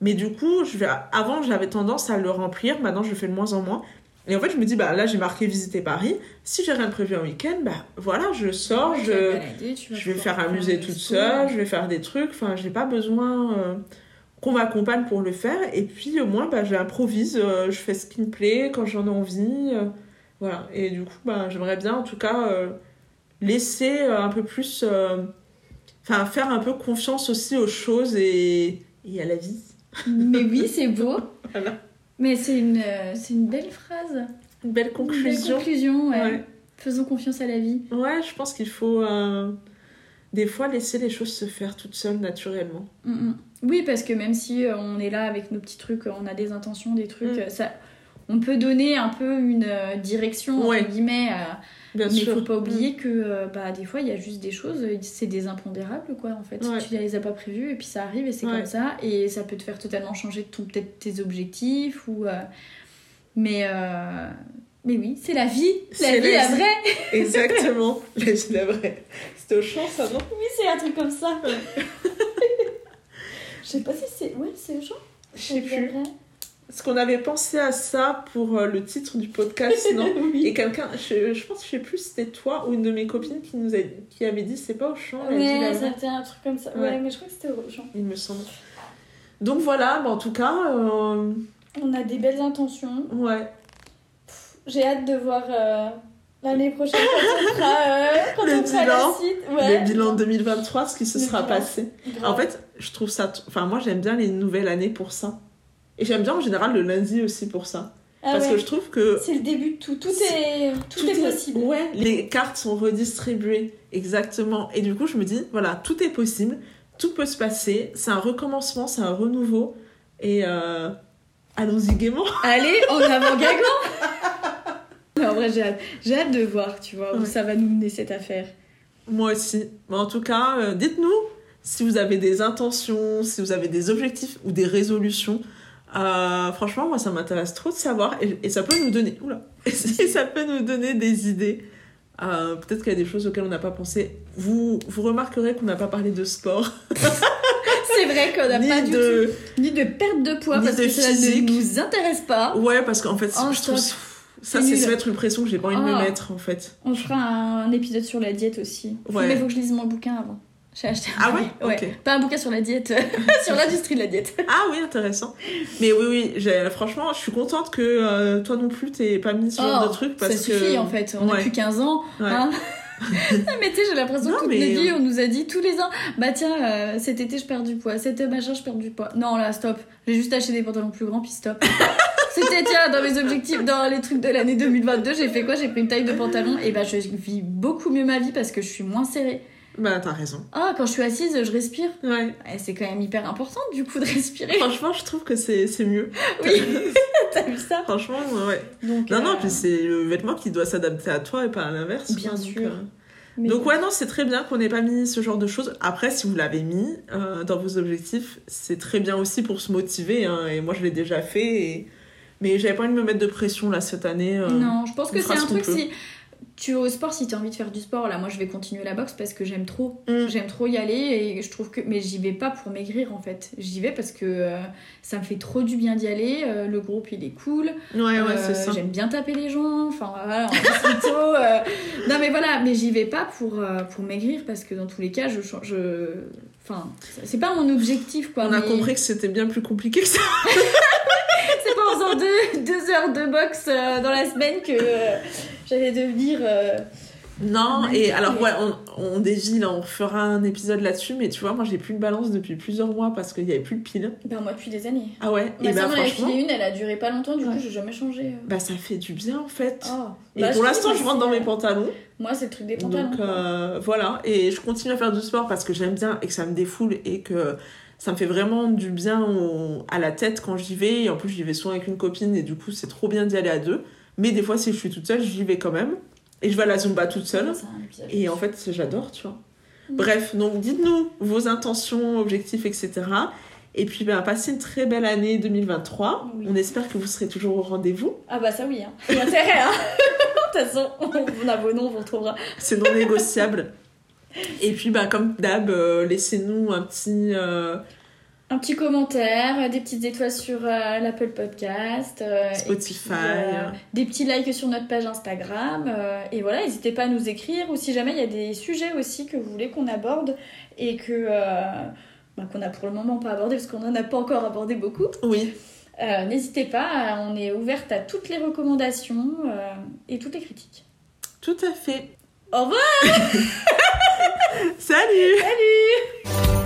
Mais du coup, je vais... avant, j'avais tendance à le remplir, maintenant, je le fais de moins en moins. Et en fait, je me dis, bah là, j'ai marqué visiter Paris. Si j'ai rien de prévu un week-end, bah voilà, je sors, je. balader, Je vais faire un musée toute seule, je vais faire des trucs, enfin, j'ai pas besoin euh, qu'on m'accompagne pour le faire. Et puis, au moins, bah, j'improvise, euh, je fais ce qui me plaît quand j'en ai envie. euh, voilà. Et du coup, bah, j'aimerais bien, en tout cas, euh, laisser euh, un peu plus. euh, Enfin, faire un peu confiance aussi aux choses et, et à la vie. Mais oui, c'est beau. Voilà. Mais c'est une, une belle phrase. Une belle Une belle conclusion. conclusion, ouais. Ouais. Faisons confiance à la vie. Ouais, je pense qu'il faut des fois laisser les choses se faire toutes seules naturellement. Mm, mm. Oui, parce que même si on est là avec nos petits trucs, on a des intentions, des trucs, Mm. ça, on peut donner un peu une euh, direction, entre Ouais. guillemets, euh, Bien mais sûr. faut pas oublier que euh, bah, des fois, il y a juste des choses, euh, c'est des impondérables, quoi, en fait. Ouais. Tu les as pas prévus et puis ça arrive et c'est Ouais. comme ça. Et ça peut te faire totalement changer ton- peut-être tes objectifs ou... euh, mais... euh, Mais oui, c'est la vie, la vie, la vraie. Exactement. La vie, la vraie. C'était au champ, ça, non? Oui, c'est un truc comme ça. Je sais pas si c'est. Ouais, c'est au champ. Je sais plus. Est-ce qu'on avait pensé à ça pour euh, le titre du podcast, non oui. Et quelqu'un, je, je pense, je sais plus c'était toi ou une de mes copines qui nous a, qui avait dit c'est pas au champ, Ouais, c'était un truc comme ça. Ouais. Ouais, mais je crois que c'était au champ. il me semble. Donc voilà, mais en tout cas, euh, On a des belles intentions. ouais. J'ai hâte de voir euh, l'année prochaine quand on fera, euh, quand Le on bilan. la suite. Ouais. Le bilan 2023, ce qui se Le sera bilan. passé. Grave. En fait, je trouve ça. Enfin, moi, j'aime bien les nouvelles années pour ça. Et j'aime bien en général le lundi aussi pour ça. Ah Parce ouais. que je trouve que c'est le début de tout. Tout est, tout est possible. Ouais, les cartes sont redistribuées, exactement. Et du coup, je me dis, voilà, tout est possible, tout peut se passer, c'est un recommencement, c'est un renouveau. Et euh, allons-y gaiement. Allez, en avant Mais En vrai, j'ai hâte. Hâte de voir, tu vois, où ça va nous mener cette affaire. Moi aussi. Mais en tout cas, euh, dites-nous si vous avez des intentions, si vous avez des objectifs ou des résolutions. Euh, franchement, moi, ça m'intéresse trop de savoir. Et, et ça peut nous donner. Oula. Et ça peut nous donner des idées. Euh, Peut-être qu'il y a des choses auxquelles on n'a pas pensé. Vous, vous remarquerez qu'on n'a pas parlé de sport. C'est vrai qu'on n'a pas du de... tout. Ni de perte de poids, Ni parce de que ça physique. ne nous intéresse pas. Ouais, parce qu'en fait, Oh, je trouve ça, C'est se mettre une pression que j'ai pas envie de me Ah. mettre, en fait. On fera un, épisode sur la diète aussi. Ouais. Mais faut que je lise mon bouquin avant. J'ai acheté un Ah ouais. Ok. Pas un bouquin sur la diète, sur l'industrie de la diète. Ah oui, intéressant. Mais oui, oui, franchement, je suis contente que euh, toi non plus t'aies pas mis ce genre Oh, de truc parce ça que. suffit en fait, on a Ouais. plus 15 ans. Ouais. hein. mais tu sais, j'ai l'impression que toute mais- notre vie, on nous a dit tous les ans Bah tiens, euh, cet été je perds du poids, cet machin je perds du poids. Non, là, stop. J'ai juste acheté des pantalons plus grands, puis stop. C'était, tiens, dans mes objectifs, dans les trucs de l'année 2022, j'ai fait quoi? J'ai pris une taille de pantalon et bah je vis beaucoup mieux ma vie parce que je suis moins serrée. Bah, t'as raison. Ah, quand je suis assise, je respire. Ouais. C'est quand même hyper important du coup de respirer. Franchement, je trouve que c'est mieux. Oui, t'as vu ça Franchement, ouais. Donc, Non, non, euh, puis c'est le vêtement qui doit s'adapter à toi et pas à l'inverse. Bien donc, sûr. euh, mais Donc ouais, non, c'est très bien qu'on n'ait pas mis ce genre de choses. Après, si vous l'avez mis euh, dans vos objectifs, c'est très bien aussi pour se motiver. hein, et moi, je l'ai déjà fait. Et... Mais j'avais pas envie de me mettre de pression là cette année. Non, je pense que c'est un ce truc peut. si tu es au sport, si tu as envie de faire du sport, là moi je vais continuer la boxe parce que j'aime trop. Mm. J'aime trop y aller et je trouve que. Mais j'y vais pas pour maigrir en fait. J'y vais parce que euh, ça me fait trop du bien d'y aller. euh, le groupe il est cool. Ouais, ouais, Euh, c'est ça. J'aime bien taper les gens. Enfin voilà, en euh. Non mais voilà, mais j'y vais pas pour, euh, pour maigrir parce que dans tous les cas, je. change- je... Enfin, c'est pas mon objectif quoi. On a compris que c'était bien plus compliqué que ça. En faisant deux, deux heures de boxe euh, dans la semaine que euh, j'allais devenir euh, Non, et alors, ouais, on, on dévie, là, on fera un épisode là-dessus, mais tu vois, moi, j'ai plus de balance depuis plusieurs mois parce qu'il y avait plus de piles. Ben moi depuis des années. Ah ouais, Ma et bah, avait franchement, filé une, elle a duré pas longtemps, du Ouais. coup j'ai jamais changé. euh. bah, ça fait du bien, en fait. Oh. Et Bah, pour l'instant, je rentre dans mes pantalons. Moi c'est le truc des pantalons. Donc euh, voilà, et je continue à faire du sport parce que j'aime bien et que ça me défoule et que ça me fait vraiment du bien au- à la tête quand j'y vais. Et en plus, j'y vais souvent avec une copine et du coup, c'est trop bien d'y aller à deux. Mais des fois, si je suis toute seule, j'y vais quand même. Et je vais à la Zumba toute seule. Et en fait, j'adore, tu vois. Mm. Bref, donc dites-nous vos intentions, objectifs, etc. Et puis, ben, passez une très belle année 2023. Oui. On espère que vous serez toujours au rendez-vous. Ah bah ça oui, hein. Il y a intérêt hein. De toute façon, on a vos noms, on vous retrouvera. C'est non négociable. Et puis, bah, comme d'hab, euh, laissez-nous un petit... euh, Un petit commentaire, euh, des petites étoiles sur euh, l'Apple Podcast, Spotify. puis, des petits likes sur notre page Instagram. et voilà, n'hésitez pas à nous écrire ou si jamais il y a des sujets aussi que vous voulez qu'on aborde et que bah, qu'on a pour le moment pas abordé parce qu'on n'en a pas encore abordé beaucoup. Oui, n'hésitez pas, on est ouverte à toutes les recommandations et toutes les critiques. tout à fait. Au revoir. Salut. Salut.